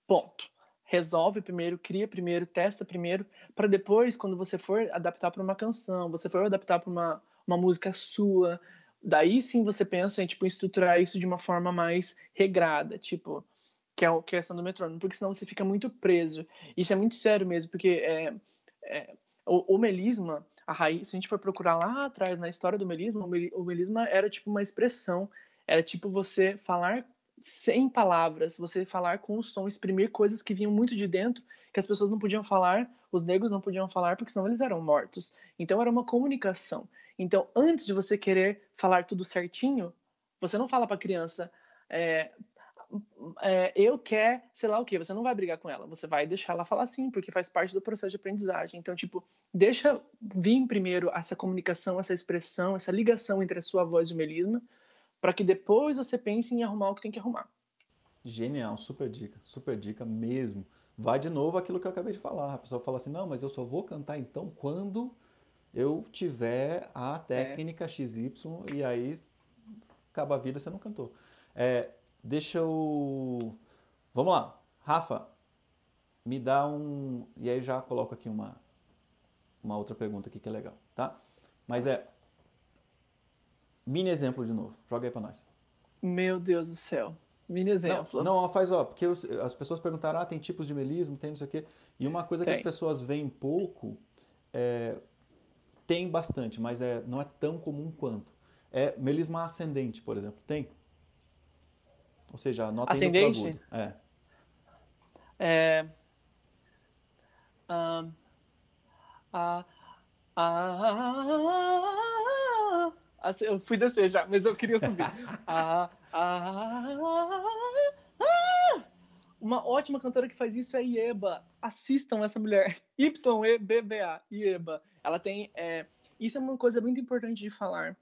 ponto resolve primeiro, cria primeiro, testa primeiro, para depois, quando você for adaptar para uma canção, você for adaptar para uma, uma música sua. Daí sim você pensa em tipo estruturar isso de uma forma mais regrada, tipo que é a questão do metrônomo, porque senão você fica muito preso. Isso é muito sério mesmo, porque é, é, o, o, melisma, a raiz, se a gente for procurar lá atrás na história do melisma, o melisma era tipo uma expressão, era tipo você falar sem palavras, você falar com o som, exprimir coisas que vinham muito de dentro, que as pessoas não podiam falar, os negros não podiam falar, porque senão eles eram mortos. Então era uma comunicação. Então, antes de você querer falar tudo certinho, você não fala para a criança, é, é, eu quer, sei lá o que, você não vai brigar com ela, você vai deixar ela falar sim, porque faz parte do processo de aprendizagem. Então, tipo, deixa vir primeiro essa comunicação, essa expressão, essa ligação entre a sua voz e o melisma, para que depois você pense em arrumar o que tem que arrumar. Genial, super dica, super dica mesmo. Vai de novo aquilo que eu acabei de falar. A pessoa fala assim: não, mas eu só vou cantar então quando eu tiver a técnica é. XY e aí acaba a vida, você não cantou. É, deixa eu. Vamos lá. Rafa, me dá um. E aí já coloco aqui uma, uma outra pergunta aqui que é legal, tá? Mas é. Mini exemplo de novo. Joga aí pra nós. Meu Deus do céu. Mini exemplo. Não, não faz, ó, porque as pessoas perguntaram, ah, tem tipos de melismo, tem não sei o quê. E uma coisa tem. que as pessoas veem pouco, é, tem bastante, mas é, não é tão comum quanto. É melisma ascendente, por exemplo. Tem? Ou seja, a nota ascendente? indo pro agudo. É. é um, a, a, a, eu fui descer já, mas eu queria subir. a, a, uma ótima cantora que faz isso é Ieba. Assistam essa mulher. Y-E-B-B-A. Ieba. Ela tem. É, isso é uma coisa muito importante de falar.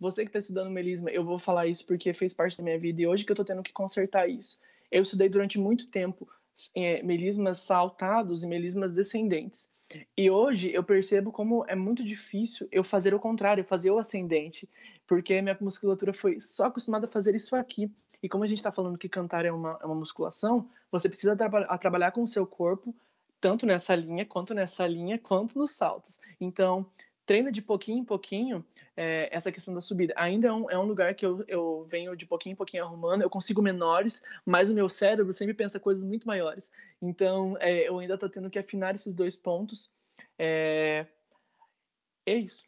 Você que está estudando melisma, eu vou falar isso porque fez parte da minha vida e hoje que eu estou tendo que consertar isso. Eu estudei durante muito tempo é, melismas saltados e melismas descendentes. E hoje eu percebo como é muito difícil eu fazer o contrário, fazer o ascendente, porque minha musculatura foi só acostumada a fazer isso aqui. E como a gente está falando que cantar é uma, é uma musculação, você precisa tra trabalhar com o seu corpo, tanto nessa linha, quanto nessa linha, quanto nos saltos. Então, treina de pouquinho em pouquinho é, essa questão da subida. Ainda é um, é um lugar que eu, eu venho de pouquinho em pouquinho arrumando, eu consigo menores, mas o meu cérebro sempre pensa coisas muito maiores. Então, é, eu ainda estou tendo que afinar esses dois pontos. É, é isso.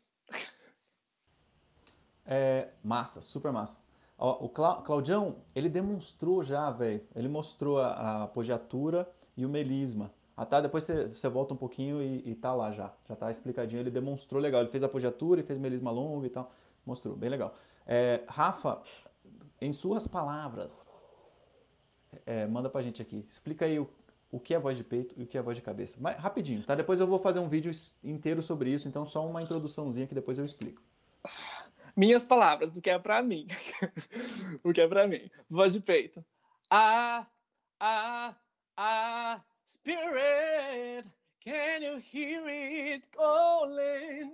É massa, super massa. Ó, o Claudião, ele demonstrou já, velho, ele mostrou a, a apogiatura e o melisma. Ah, tá, depois você, você volta um pouquinho e, e tá lá já. Já tá explicadinho. Ele demonstrou legal. Ele fez apogiatura e fez melisma longo e tal. Mostrou, bem legal. É, Rafa, em suas palavras, é, manda pra gente aqui. Explica aí o, o que é voz de peito e o que é voz de cabeça. Mas rapidinho, tá? Depois eu vou fazer um vídeo inteiro sobre isso, então só uma introduçãozinha que depois eu explico. Minhas palavras, o que é pra mim. o que é pra mim. Voz de peito. Ah, ah, ah. Spirit, can you hear it calling?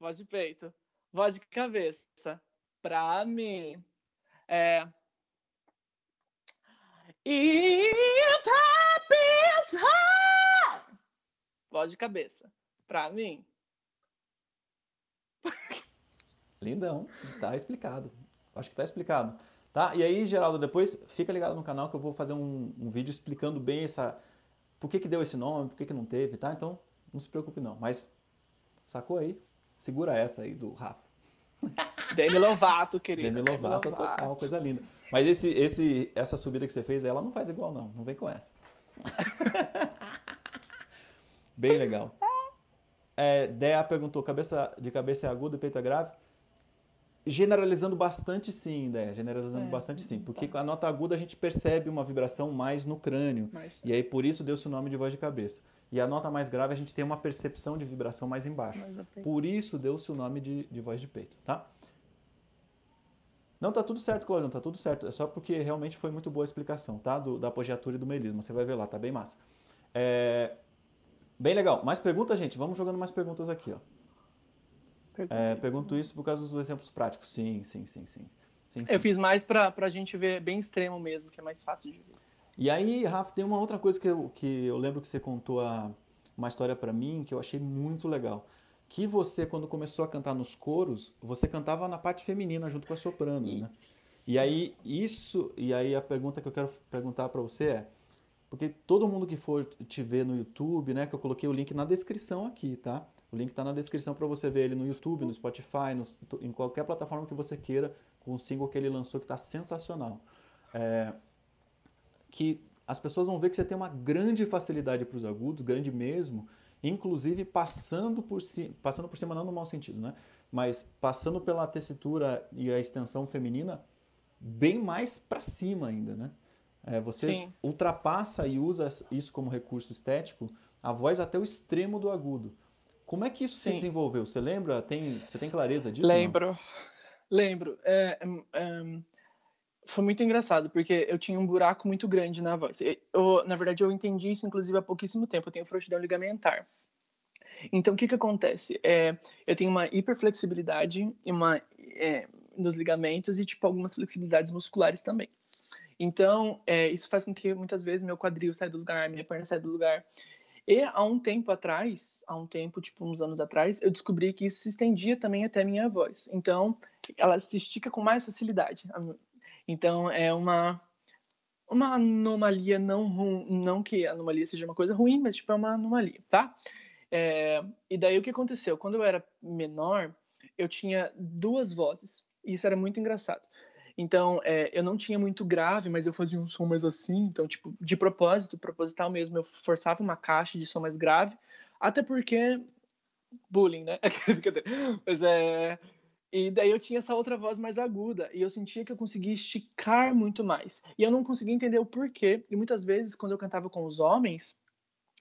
Voz de peito. Voz de cabeça. Pra mim. É. It happens Voz de cabeça. Pra mim. Lindão. Tá explicado. Acho que tá explicado. Tá? E aí, Geraldo, depois fica ligado no canal que eu vou fazer um, um vídeo explicando bem essa por que, que deu esse nome, por que, que não teve, tá? Então, não se preocupe não. Mas, sacou aí? Segura essa aí do Rafa. Demi Lovato, querido. Demi Lovato, Demi Lovato. total, coisa linda. Mas esse, esse, essa subida que você fez, ela não faz igual não, não vem com essa. Bem legal. É, Dea perguntou, cabeça, de cabeça é aguda e peito é grave? Generalizando bastante sim, né? Generalizando é. bastante sim. Porque com a nota aguda a gente percebe uma vibração mais no crânio. Mas... E aí por isso deu-se o nome de voz de cabeça. E a nota mais grave a gente tem uma percepção de vibração mais embaixo. Mais por isso deu-se o nome de, de voz de peito, tá? Não, tá tudo certo, Claudio, tá tudo certo. É só porque realmente foi muito boa a explicação, tá? Do, da apogiatura e do melisma. Você vai ver lá, tá bem massa. É... Bem legal. Mais perguntas, gente? Vamos jogando mais perguntas aqui, ó. É, pergunto isso por causa dos exemplos práticos. Sim, sim, sim, sim. sim, sim. Eu fiz mais para a gente ver bem extremo mesmo, que é mais fácil de ver. E aí, Rafa, tem uma outra coisa que eu, que eu lembro que você contou a, uma história para mim que eu achei muito legal. que você, quando começou a cantar nos coros, você cantava na parte feminina junto com as sopranos, né? E aí, isso, e aí a pergunta que eu quero perguntar para você é, porque todo mundo que for te ver no YouTube, né, que eu coloquei o link na descrição aqui, tá? O link está na descrição para você ver ele no YouTube, no Spotify, no, em qualquer plataforma que você queira, com o single que ele lançou que está sensacional. É, que as pessoas vão ver que você tem uma grande facilidade para os agudos, grande mesmo, inclusive passando por, si, passando por cima, não no mau sentido, né? Mas passando pela tessitura e a extensão feminina bem mais para cima ainda, né? É, você Sim. ultrapassa e usa isso como recurso estético, a voz até o extremo do agudo. Como é que isso Sim. se desenvolveu? Você lembra? Tem, você tem clareza disso? Lembro, lembro. É, é, foi muito engraçado, porque eu tinha um buraco muito grande na voz. Eu, na verdade, eu entendi isso, inclusive, há pouquíssimo tempo. Eu tenho frouxidão ligamentar. Então, o que que acontece? É, eu tenho uma hiperflexibilidade uma, é, nos ligamentos e, tipo, algumas flexibilidades musculares também. Então, é, isso faz com que muitas vezes meu quadril saia do lugar, minha perna saia do lugar. E há um tempo atrás, há um tempo, tipo uns anos atrás, eu descobri que isso se estendia também até a minha voz. Então, ela se estica com mais facilidade. Então, é uma uma anomalia não não que a anomalia seja uma coisa ruim, mas tipo é uma anomalia, tá? É, e daí o que aconteceu? Quando eu era menor, eu tinha duas vozes. E isso era muito engraçado. Então, é, eu não tinha muito grave, mas eu fazia um som mais assim. Então, tipo, de propósito, proposital mesmo, eu forçava uma caixa de som mais grave. Até porque. Bullying, né? mas é. E daí eu tinha essa outra voz mais aguda. E eu sentia que eu conseguia esticar muito mais. E eu não conseguia entender o porquê. E muitas vezes, quando eu cantava com os homens,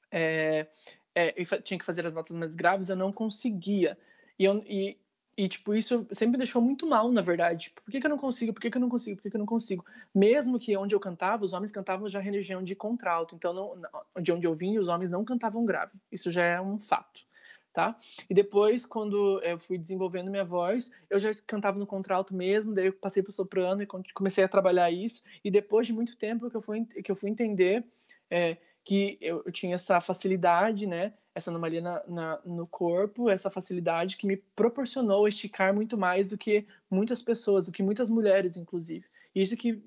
é, é, eu tinha que fazer as notas mais graves, eu não conseguia. E, eu, e, e, tipo, isso sempre me deixou muito mal, na verdade. Tipo, por que, que eu não consigo? Por que, que eu não consigo? Por que, que eu não consigo? Mesmo que onde eu cantava, os homens cantavam já religião de contralto. Então, não, de onde eu vim, os homens não cantavam grave. Isso já é um fato, tá? E depois, quando eu fui desenvolvendo minha voz, eu já cantava no contralto mesmo, daí eu passei para soprano e comecei a trabalhar isso. E depois de muito tempo que eu fui, que eu fui entender é, que eu, eu tinha essa facilidade, né? Essa anomalia na, na, no corpo, essa facilidade que me proporcionou esticar muito mais do que muitas pessoas, do que muitas mulheres, inclusive. E isso que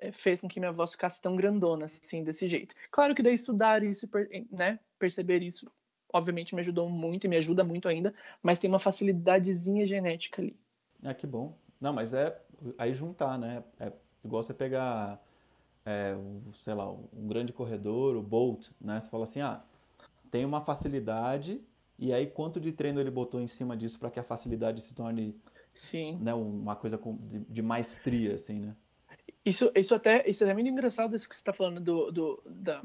é, fez com que minha voz ficasse tão grandona, assim, desse jeito. Claro que daí estudar isso, né, perceber isso, obviamente me ajudou muito e me ajuda muito ainda, mas tem uma facilidadezinha genética ali. Ah, que bom. Não, mas é aí juntar, né? É igual você pegar, é, sei lá, um grande corredor, o Bolt, né? Você fala assim, ah, tem uma facilidade e aí quanto de treino ele botou em cima disso para que a facilidade se torne Sim. Né, uma coisa de, de, maestria, assim, né? Isso, isso, até, isso é muito engraçado isso que você está falando do, do, da,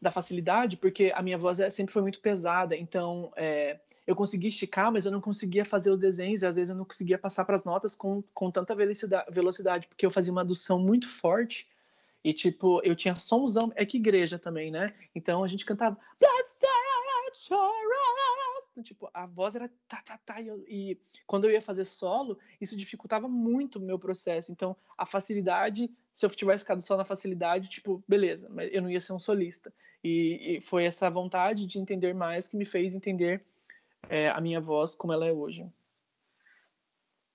da facilidade, porque a minha voz é, sempre foi muito pesada, então é, eu conseguia esticar, mas eu não conseguia fazer os desenhos, e às vezes eu não conseguia passar para as notas com, com tanta velocidade, velocidade, porque eu fazia uma adução muito forte, e, tipo, eu tinha somzão. É que igreja também, né? Então a gente cantava. Tipo, a voz era tá, tá, tá. E, eu, e, quando eu ia fazer solo, isso dificultava muito o meu processo. Então, a facilidade, se eu tivesse ficado só na facilidade, tipo, beleza, mas eu não ia ser um solista. E, e foi essa vontade de entender mais que me fez entender é, a minha voz como ela é hoje.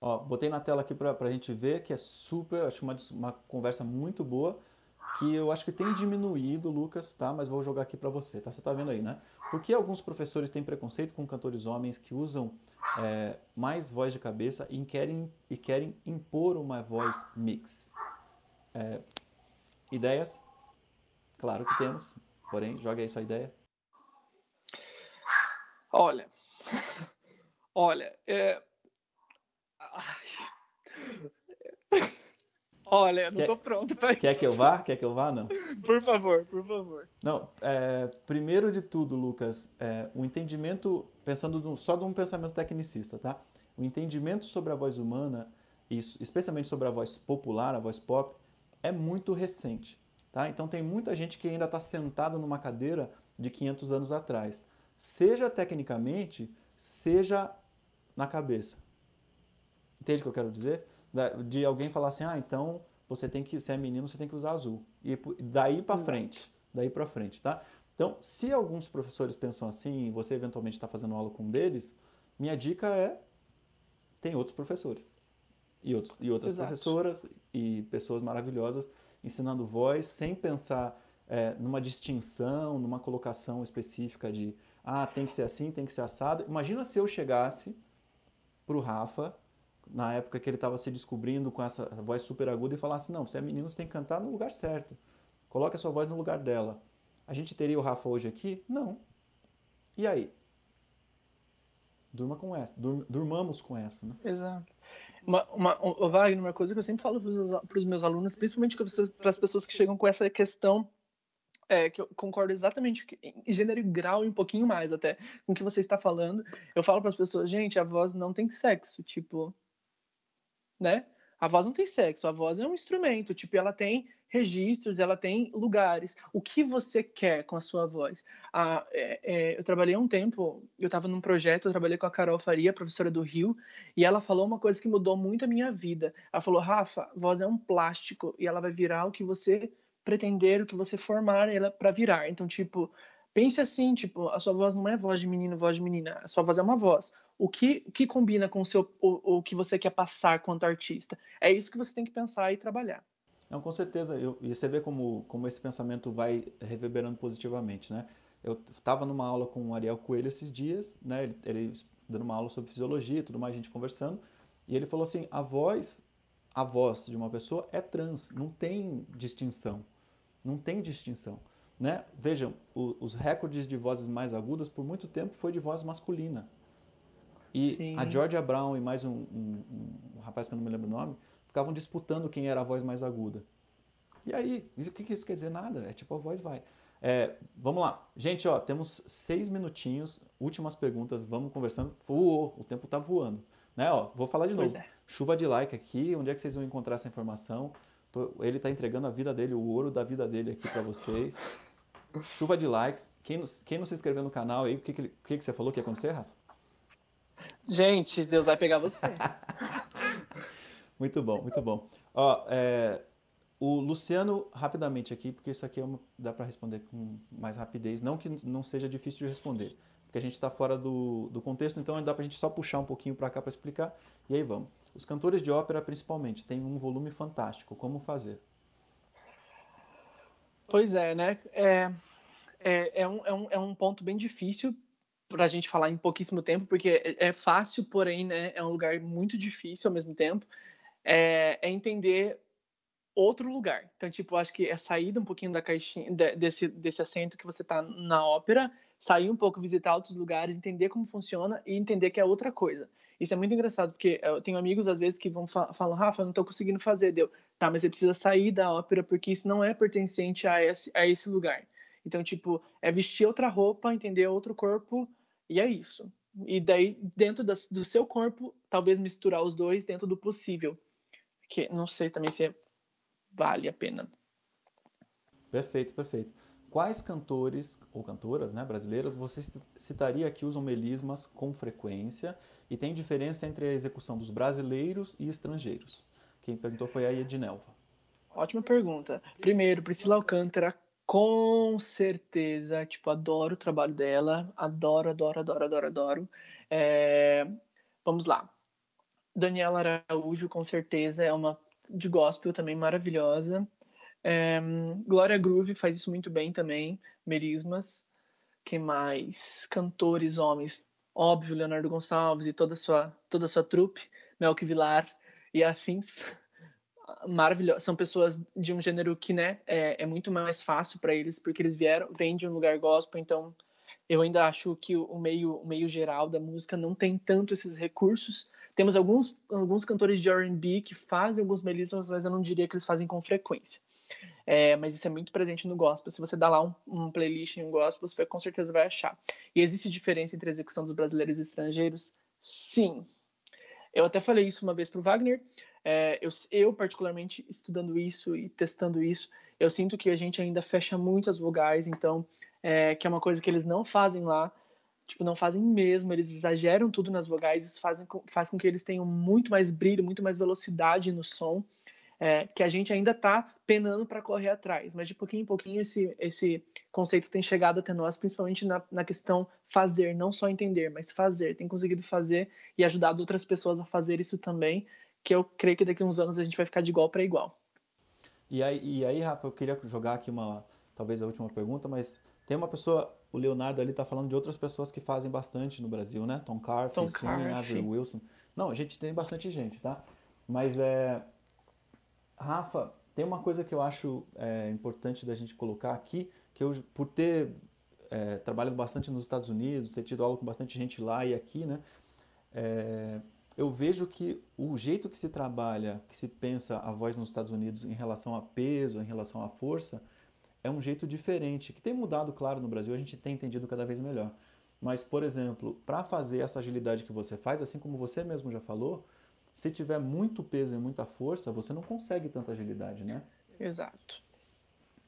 Ó, botei na tela aqui para a gente ver que é super, acho uma, uma conversa muito boa que eu acho que tem diminuído, Lucas, tá? Mas vou jogar aqui para você, tá? Você tá vendo aí, né? Por que alguns professores têm preconceito com cantores homens que usam é, mais voz de cabeça e querem, e querem impor uma voz mix? É, ideias? Claro que temos, porém, joga aí sua ideia. Olha, olha, é... Olha, não quer, tô pronto para Quer que eu vá? Quer que eu vá, não? Por favor, por favor. Não, é, primeiro de tudo, Lucas, é, o entendimento, pensando no, só de um pensamento tecnicista, tá? O entendimento sobre a voz humana, especialmente sobre a voz popular, a voz pop, é muito recente, tá? Então tem muita gente que ainda está sentada numa cadeira de 500 anos atrás, seja tecnicamente, seja na cabeça. Entende o que eu quero dizer? De alguém falar assim, ah, então você tem que, se é menino, você tem que usar azul. E daí para frente, daí para frente, tá? Então, se alguns professores pensam assim, e você eventualmente está fazendo aula com um deles, Minha dica é tem outros professores e, outros, e outras Exato. professoras e pessoas maravilhosas ensinando voz sem pensar é, numa distinção, numa colocação específica de ah, tem que ser assim, tem que ser assado. Imagina se eu chegasse para o Rafa, na época que ele estava se descobrindo com essa voz super aguda, e falasse: não, você é menino, você tem que cantar no lugar certo. Coloque a sua voz no lugar dela. A gente teria o Rafa hoje aqui? Não. E aí? Durma com essa. Durmamos com essa, né? Exato. Uma, uma, Wagner, uma coisa que eu sempre falo para os meus alunos, principalmente para as pessoas que chegam com essa questão, é, que eu concordo exatamente em gênero e grau e um pouquinho mais até com o que você está falando. Eu falo para as pessoas, gente, a voz não tem sexo, tipo, né? A voz não tem sexo, a voz é um instrumento, tipo, ela tem registros, ela tem lugares. O que você quer com a sua voz? Ah, é, é, eu trabalhei um tempo, eu estava num projeto, eu trabalhei com a Carol Faria, professora do Rio, e ela falou uma coisa que mudou muito a minha vida. Ela falou, Rafa, voz é um plástico e ela vai virar o que você pretender, o que você formar ela para virar. Então, tipo, pense assim, tipo, a sua voz não é voz de menino, voz de menina, a sua voz é uma voz. O que, o que combina com o, seu, o, o que você quer passar quanto artista? É isso que você tem que pensar e trabalhar. Não, com certeza. Eu, e você vê como, como esse pensamento vai reverberando positivamente, né? Eu estava numa aula com o Ariel Coelho esses dias, né? Ele, ele dando uma aula sobre fisiologia e tudo mais, a gente conversando, e ele falou assim: a voz, a voz de uma pessoa é trans, não tem distinção, não tem distinção, né? Vejam, o, os recordes de vozes mais agudas por muito tempo foi de voz masculina. E Sim. a Georgia Brown e mais um, um, um rapaz que eu não me lembro o nome ficavam disputando quem era a voz mais aguda. E aí, o que isso quer dizer? Nada, é tipo a voz vai. É, vamos lá. Gente, ó, temos seis minutinhos, últimas perguntas, vamos conversando. Voou, o tempo tá voando. Né, ó, vou falar de novo. É. Chuva de like aqui, onde é que vocês vão encontrar essa informação? Tô, ele está entregando a vida dele, o ouro da vida dele aqui para vocês. Chuva de likes. Quem, quem não se inscreveu no canal aí, o que, que, que, que você falou que ia acontecer, Rafa? Gente, Deus vai pegar você. Muito bom, muito bom. Ó, é, o Luciano, rapidamente aqui, porque isso aqui é uma, dá para responder com mais rapidez. Não que não seja difícil de responder, porque a gente está fora do, do contexto, então dá para a gente só puxar um pouquinho para cá para explicar. E aí vamos. Os cantores de ópera, principalmente, têm um volume fantástico. Como fazer? Pois é, né? É, é, é, um, é, um, é um ponto bem difícil para a gente falar em pouquíssimo tempo, porque é, é fácil, porém, né, é um lugar muito difícil ao mesmo tempo é, é entender outro lugar. Então, tipo, acho que é sair um pouquinho da caixinha, desse, desse assento que você está na ópera, sair um pouco, visitar outros lugares, entender como funciona e entender que é outra coisa. Isso é muito engraçado, porque eu tenho amigos, às vezes, que vão fa falam, Rafa, eu não estou conseguindo fazer, deu. Tá, mas você precisa sair da ópera, porque isso não é pertencente a esse, a esse lugar. Então, tipo, é vestir outra roupa, entender outro corpo, e é isso. E daí, dentro da, do seu corpo, talvez misturar os dois dentro do possível que não sei também se vale a pena. Perfeito, perfeito. Quais cantores ou cantoras né, brasileiras você citaria que usam melismas com frequência e tem diferença entre a execução dos brasileiros e estrangeiros? Quem perguntou foi a Ednelva. Ótima pergunta. Primeiro, Priscila Alcântara, com certeza, tipo, adoro o trabalho dela, adoro, adoro, adoro, adoro, adoro. É... Vamos lá. Daniela Araújo, com certeza, é uma de gospel também maravilhosa. É, Glória Groove faz isso muito bem também. Merismas. Quem mais? Cantores homens. Óbvio, Leonardo Gonçalves e toda a sua, toda a sua trupe. Melk Vilar e afins. Maravilhosos. São pessoas de um gênero que né, é, é muito mais fácil para eles, porque eles vieram, vêm de um lugar gospel, então eu ainda acho que o meio, o meio geral da música não tem tanto esses recursos temos alguns, alguns cantores de R&B que fazem alguns melismas, mas eu não diria que eles fazem com frequência. É, mas isso é muito presente no gospel. Se você dá lá um, um playlist em um gospel, você com certeza vai achar. E existe diferença entre a execução dos brasileiros e estrangeiros? Sim. Eu até falei isso uma vez para o Wagner. É, eu, eu, particularmente, estudando isso e testando isso, eu sinto que a gente ainda fecha muitas vogais, então, é, que é uma coisa que eles não fazem lá tipo, não fazem mesmo, eles exageram tudo nas vogais, isso faz com que eles tenham muito mais brilho, muito mais velocidade no som. É, que a gente ainda está penando para correr atrás, mas de pouquinho em pouquinho esse, esse conceito tem chegado até nós, principalmente na, na questão fazer, não só entender, mas fazer. Tem conseguido fazer e ajudado outras pessoas a fazer isso também, que eu creio que daqui a uns anos a gente vai ficar de igual para igual. E aí, e aí, Rafa, eu queria jogar aqui uma, talvez a última pergunta, mas tem uma pessoa, o Leonardo ali está falando de outras pessoas que fazem bastante no Brasil, né? Tom Carf, Tom Sim, Avril Wilson. Não, a gente tem bastante gente, tá? Mas é, Rafa, tem uma coisa que eu acho é, importante da gente colocar aqui, que eu, por ter é, trabalhado bastante nos Estados Unidos, ter tido aula com bastante gente lá e aqui, né? É, eu vejo que o jeito que se trabalha, que se pensa a voz nos Estados Unidos em relação a peso, em relação à força, é um jeito diferente, que tem mudado, claro, no Brasil, a gente tem entendido cada vez melhor. Mas, por exemplo, para fazer essa agilidade que você faz, assim como você mesmo já falou, se tiver muito peso e muita força, você não consegue tanta agilidade, né? Exato.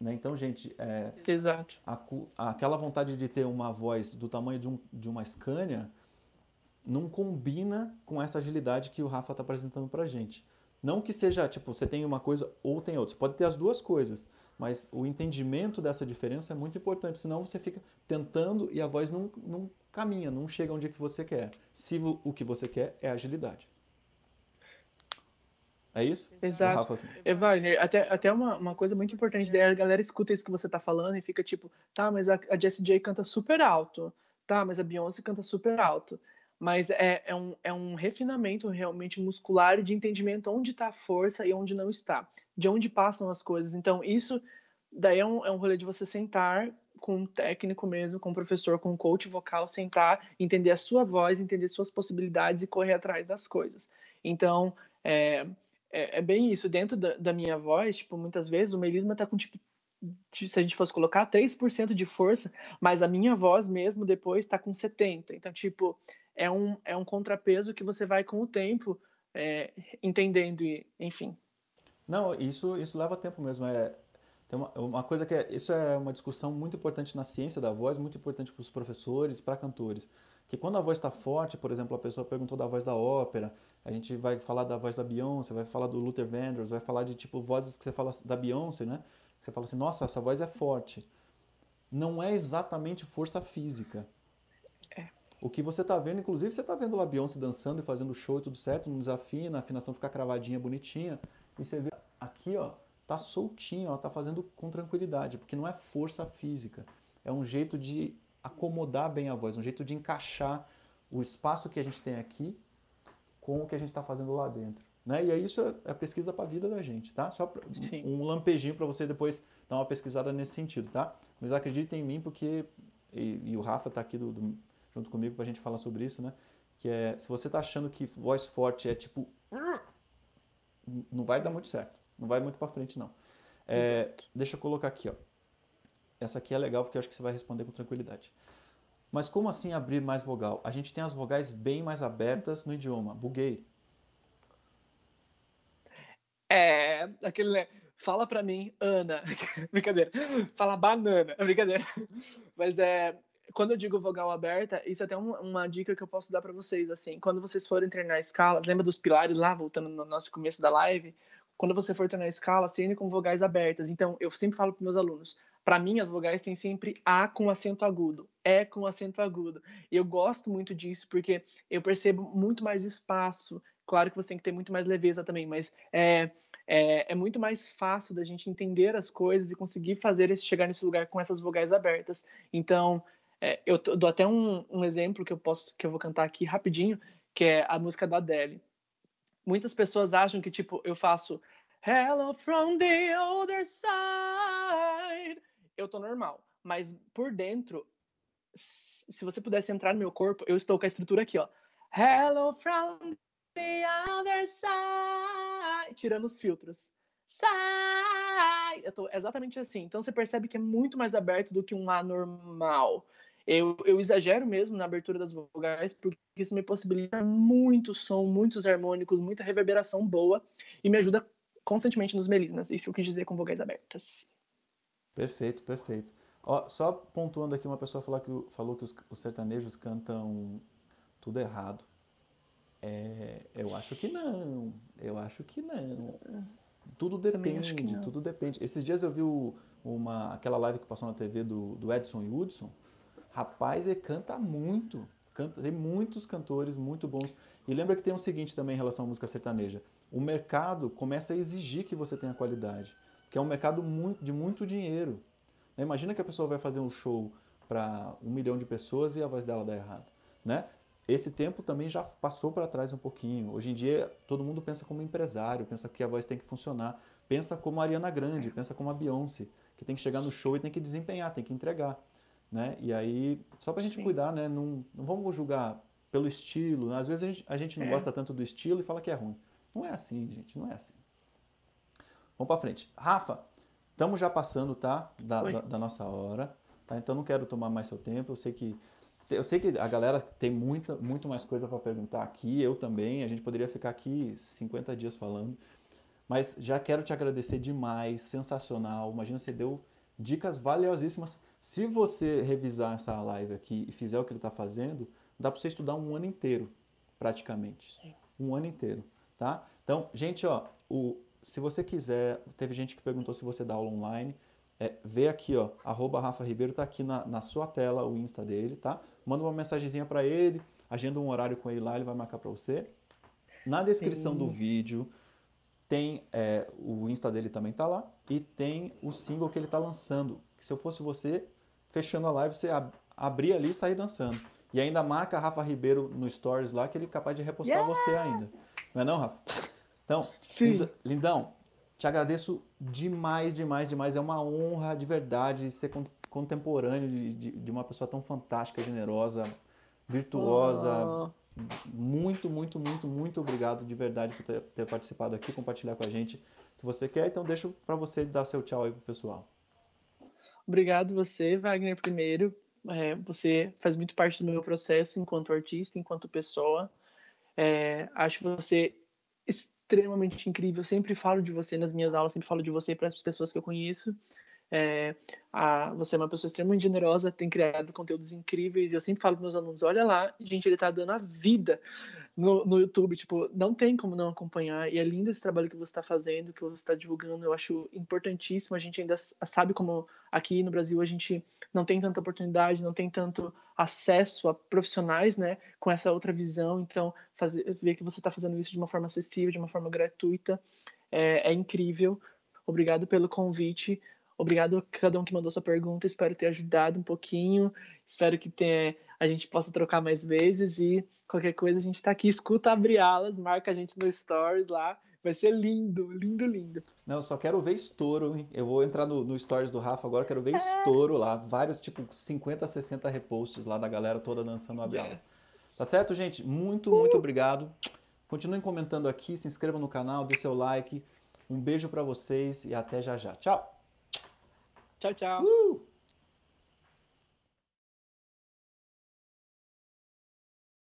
Né? Então, gente, é, Exato. A, aquela vontade de ter uma voz do tamanho de, um, de uma Scania não combina com essa agilidade que o Rafa está apresentando para gente. Não que seja, tipo, você tem uma coisa ou tem outra. Você pode ter as duas coisas, mas o entendimento dessa diferença é muito importante, senão você fica tentando e a voz não, não caminha, não chega onde é que você quer. Se o que você quer é agilidade. É isso? Exato. Assim. É, Wagner, até, até uma, uma coisa muito importante, daí a galera escuta isso que você tá falando e fica tipo, tá, mas a, a Jessie J canta super alto, tá, mas a Beyoncé canta super alto. Mas é, é, um, é um refinamento realmente muscular de entendimento onde está a força e onde não está, de onde passam as coisas. Então, isso daí é um, é um rolê de você sentar com um técnico mesmo, com um professor, com um coach vocal, sentar, entender a sua voz, entender suas possibilidades e correr atrás das coisas. Então, é, é, é bem isso. Dentro da, da, minha voz, tipo, muitas vezes o melisma tá com, tipo, se a gente fosse colocar 3% de força, mas a minha voz mesmo depois está com 70%. Então, tipo, é um, é um contrapeso que você vai com o tempo é, entendendo e, enfim. Não, isso, isso leva tempo mesmo. É, tem uma, uma coisa que é, isso é uma discussão muito importante na ciência da voz, muito importante para os professores, para cantores. Que quando a voz está forte, por exemplo, a pessoa perguntou da voz da ópera, a gente vai falar da voz da Beyoncé, vai falar do Luther Vandross, vai falar de tipo vozes que você fala da Beyoncé, né? Você fala assim, nossa, essa voz é forte. Não é exatamente força física. O que você está vendo, inclusive você está vendo lá Beyoncé dançando e fazendo show e tudo certo, não desafina, a afinação fica cravadinha, bonitinha. E você vê aqui, ó, tá soltinho, ela tá fazendo com tranquilidade, porque não é força física. É um jeito de acomodar bem a voz, um jeito de encaixar o espaço que a gente tem aqui com o que a gente está fazendo lá dentro. Né? E aí isso é, pesquisa para a vida da gente, tá? Só um lampejinho para você depois dar uma pesquisada nesse sentido, tá? Mas acreditem em mim porque e, e o Rafa está aqui do, do junto comigo para a gente falar sobre isso, né? Que é, se você está achando que voz forte é tipo, não vai dar muito certo, não vai muito para frente não. É, deixa eu colocar aqui, ó. Essa aqui é legal porque eu acho que você vai responder com tranquilidade. Mas como assim abrir mais vogal? A gente tem as vogais bem mais abertas no idioma. Buguei. É, aquele, né? Fala pra mim, Ana. brincadeira. Fala banana. Brincadeira. Mas é, quando eu digo vogal aberta, isso é até um, uma dica que eu posso dar para vocês, assim, quando vocês forem treinar escalas, lembra dos pilares lá, voltando no nosso começo da live? Quando você for treinar escala, treine com vogais abertas. Então, eu sempre falo para meus alunos, para mim as vogais têm sempre A com acento agudo, E com acento agudo. Eu gosto muito disso porque eu percebo muito mais espaço. Claro que você tem que ter muito mais leveza também, mas é, é, é muito mais fácil da gente entender as coisas e conseguir fazer esse, chegar nesse lugar com essas vogais abertas. Então, é, eu dou até um, um, exemplo que eu posso que eu vou cantar aqui rapidinho, que é a música da Adele. Muitas pessoas acham que tipo eu faço Hello from the other side. Eu tô normal, mas por dentro, se você pudesse entrar no meu corpo, eu estou com a estrutura aqui, ó. Hello from the other side, tirando os filtros. Side. Eu tô exatamente assim. Então você percebe que é muito mais aberto do que um anormal. Eu, eu exagero mesmo na abertura das vogais, porque isso me possibilita muito som, muitos harmônicos, muita reverberação boa e me ajuda constantemente nos melismas. Isso eu quis dizer com vogais abertas. Perfeito, perfeito. Ó, só pontuando aqui, uma pessoa falou que, falou que os, os sertanejos cantam tudo errado. É, eu acho que não. Eu acho que não. Tudo depende, tudo depende. Esses dias eu vi uma, aquela live que passou na TV do, do Edson e Hudson. Rapaz, ele canta muito. Canta, tem muitos cantores muito bons. E lembra que tem o um seguinte também em relação à música sertaneja. O mercado começa a exigir que você tenha qualidade. Que é um mercado muito, de muito dinheiro. Né? Imagina que a pessoa vai fazer um show para um milhão de pessoas e a voz dela dá errado. Né? Esse tempo também já passou para trás um pouquinho. Hoje em dia, todo mundo pensa como empresário, pensa que a voz tem que funcionar, pensa como a Ariana Grande, pensa como a Beyoncé, que tem que chegar no show e tem que desempenhar, tem que entregar. Né? E aí, só para a gente Sim. cuidar, né? não, não vamos julgar pelo estilo. Né? Às vezes a gente, a gente não é. gosta tanto do estilo e fala que é ruim. Não é assim, gente, não é assim. Vamos para frente. Rafa, estamos já passando, tá? Da, da, da, nossa hora. Tá? Então não quero tomar mais seu tempo. Eu sei que eu sei que a galera tem muita, muito mais coisa para perguntar aqui, eu também. A gente poderia ficar aqui 50 dias falando. Mas já quero te agradecer demais, sensacional. Imagina, você deu dicas valiosíssimas. Se você revisar essa live aqui e fizer o que ele está fazendo, dá para você estudar um ano inteiro, praticamente. Sim. Um ano inteiro, tá? Então, gente, ó, o, se você quiser, teve gente que perguntou se você dá aula online. É, vê aqui, ó, arroba Rafa Ribeiro, tá aqui na, na sua tela o Insta dele, tá? Manda uma mensagenzinha para ele, agenda um horário com ele lá, ele vai marcar para você. Na descrição Sim. do vídeo tem é, o Insta dele também tá lá e tem o single que ele tá lançando. Que se eu fosse você, fechando a live, você ab abrir ali e sair dançando. E ainda marca Rafa Ribeiro no Stories lá, que ele é capaz de repostar yeah! você ainda. Não é não, Rafa? Então, Sim. lindão, te agradeço demais, demais, demais. É uma honra de verdade ser contemporâneo de, de, de uma pessoa tão fantástica, generosa, virtuosa. Oh. Muito, muito, muito, muito obrigado de verdade por ter, ter, participado aqui, compartilhar com a gente o que você quer. Então, deixo para você dar seu tchau aí pro pessoal. Obrigado você, Wagner, primeiro. É, você faz muito parte do meu processo enquanto artista, enquanto pessoa. É, acho você extremamente incrível. Eu sempre falo de você nas minhas aulas, sempre falo de você para as pessoas que eu conheço. É, a, você é uma pessoa extremamente generosa, tem criado conteúdos incríveis. E eu sempre falo para meus alunos: olha lá, gente, ele está dando a vida no, no YouTube. Tipo, não tem como não acompanhar. E é lindo esse trabalho que você está fazendo, que você está divulgando. Eu acho importantíssimo. A gente ainda sabe como aqui no Brasil a gente não tem tanta oportunidade, não tem tanto acesso a profissionais, né, com essa outra visão. Então, fazer, ver que você está fazendo isso de uma forma acessível, de uma forma gratuita, é, é incrível. Obrigado pelo convite. Obrigado a cada um que mandou sua pergunta. Espero ter ajudado um pouquinho. Espero que tenha, a gente possa trocar mais vezes e qualquer coisa a gente está aqui. Escuta abrir alas, marca a gente no Stories lá. Vai ser lindo, lindo, lindo. Não, só quero ver estouro. Hein? Eu vou entrar no, no Stories do Rafa agora, quero ver é. estouro lá. Vários, tipo, 50, 60 reposts lá da galera toda dançando abrir alas. Tá certo, gente? Muito, muito obrigado. Continuem comentando aqui, se inscrevam no canal, dê seu like. Um beijo para vocês e até já já. Tchau! Tchau, tchau. Uh!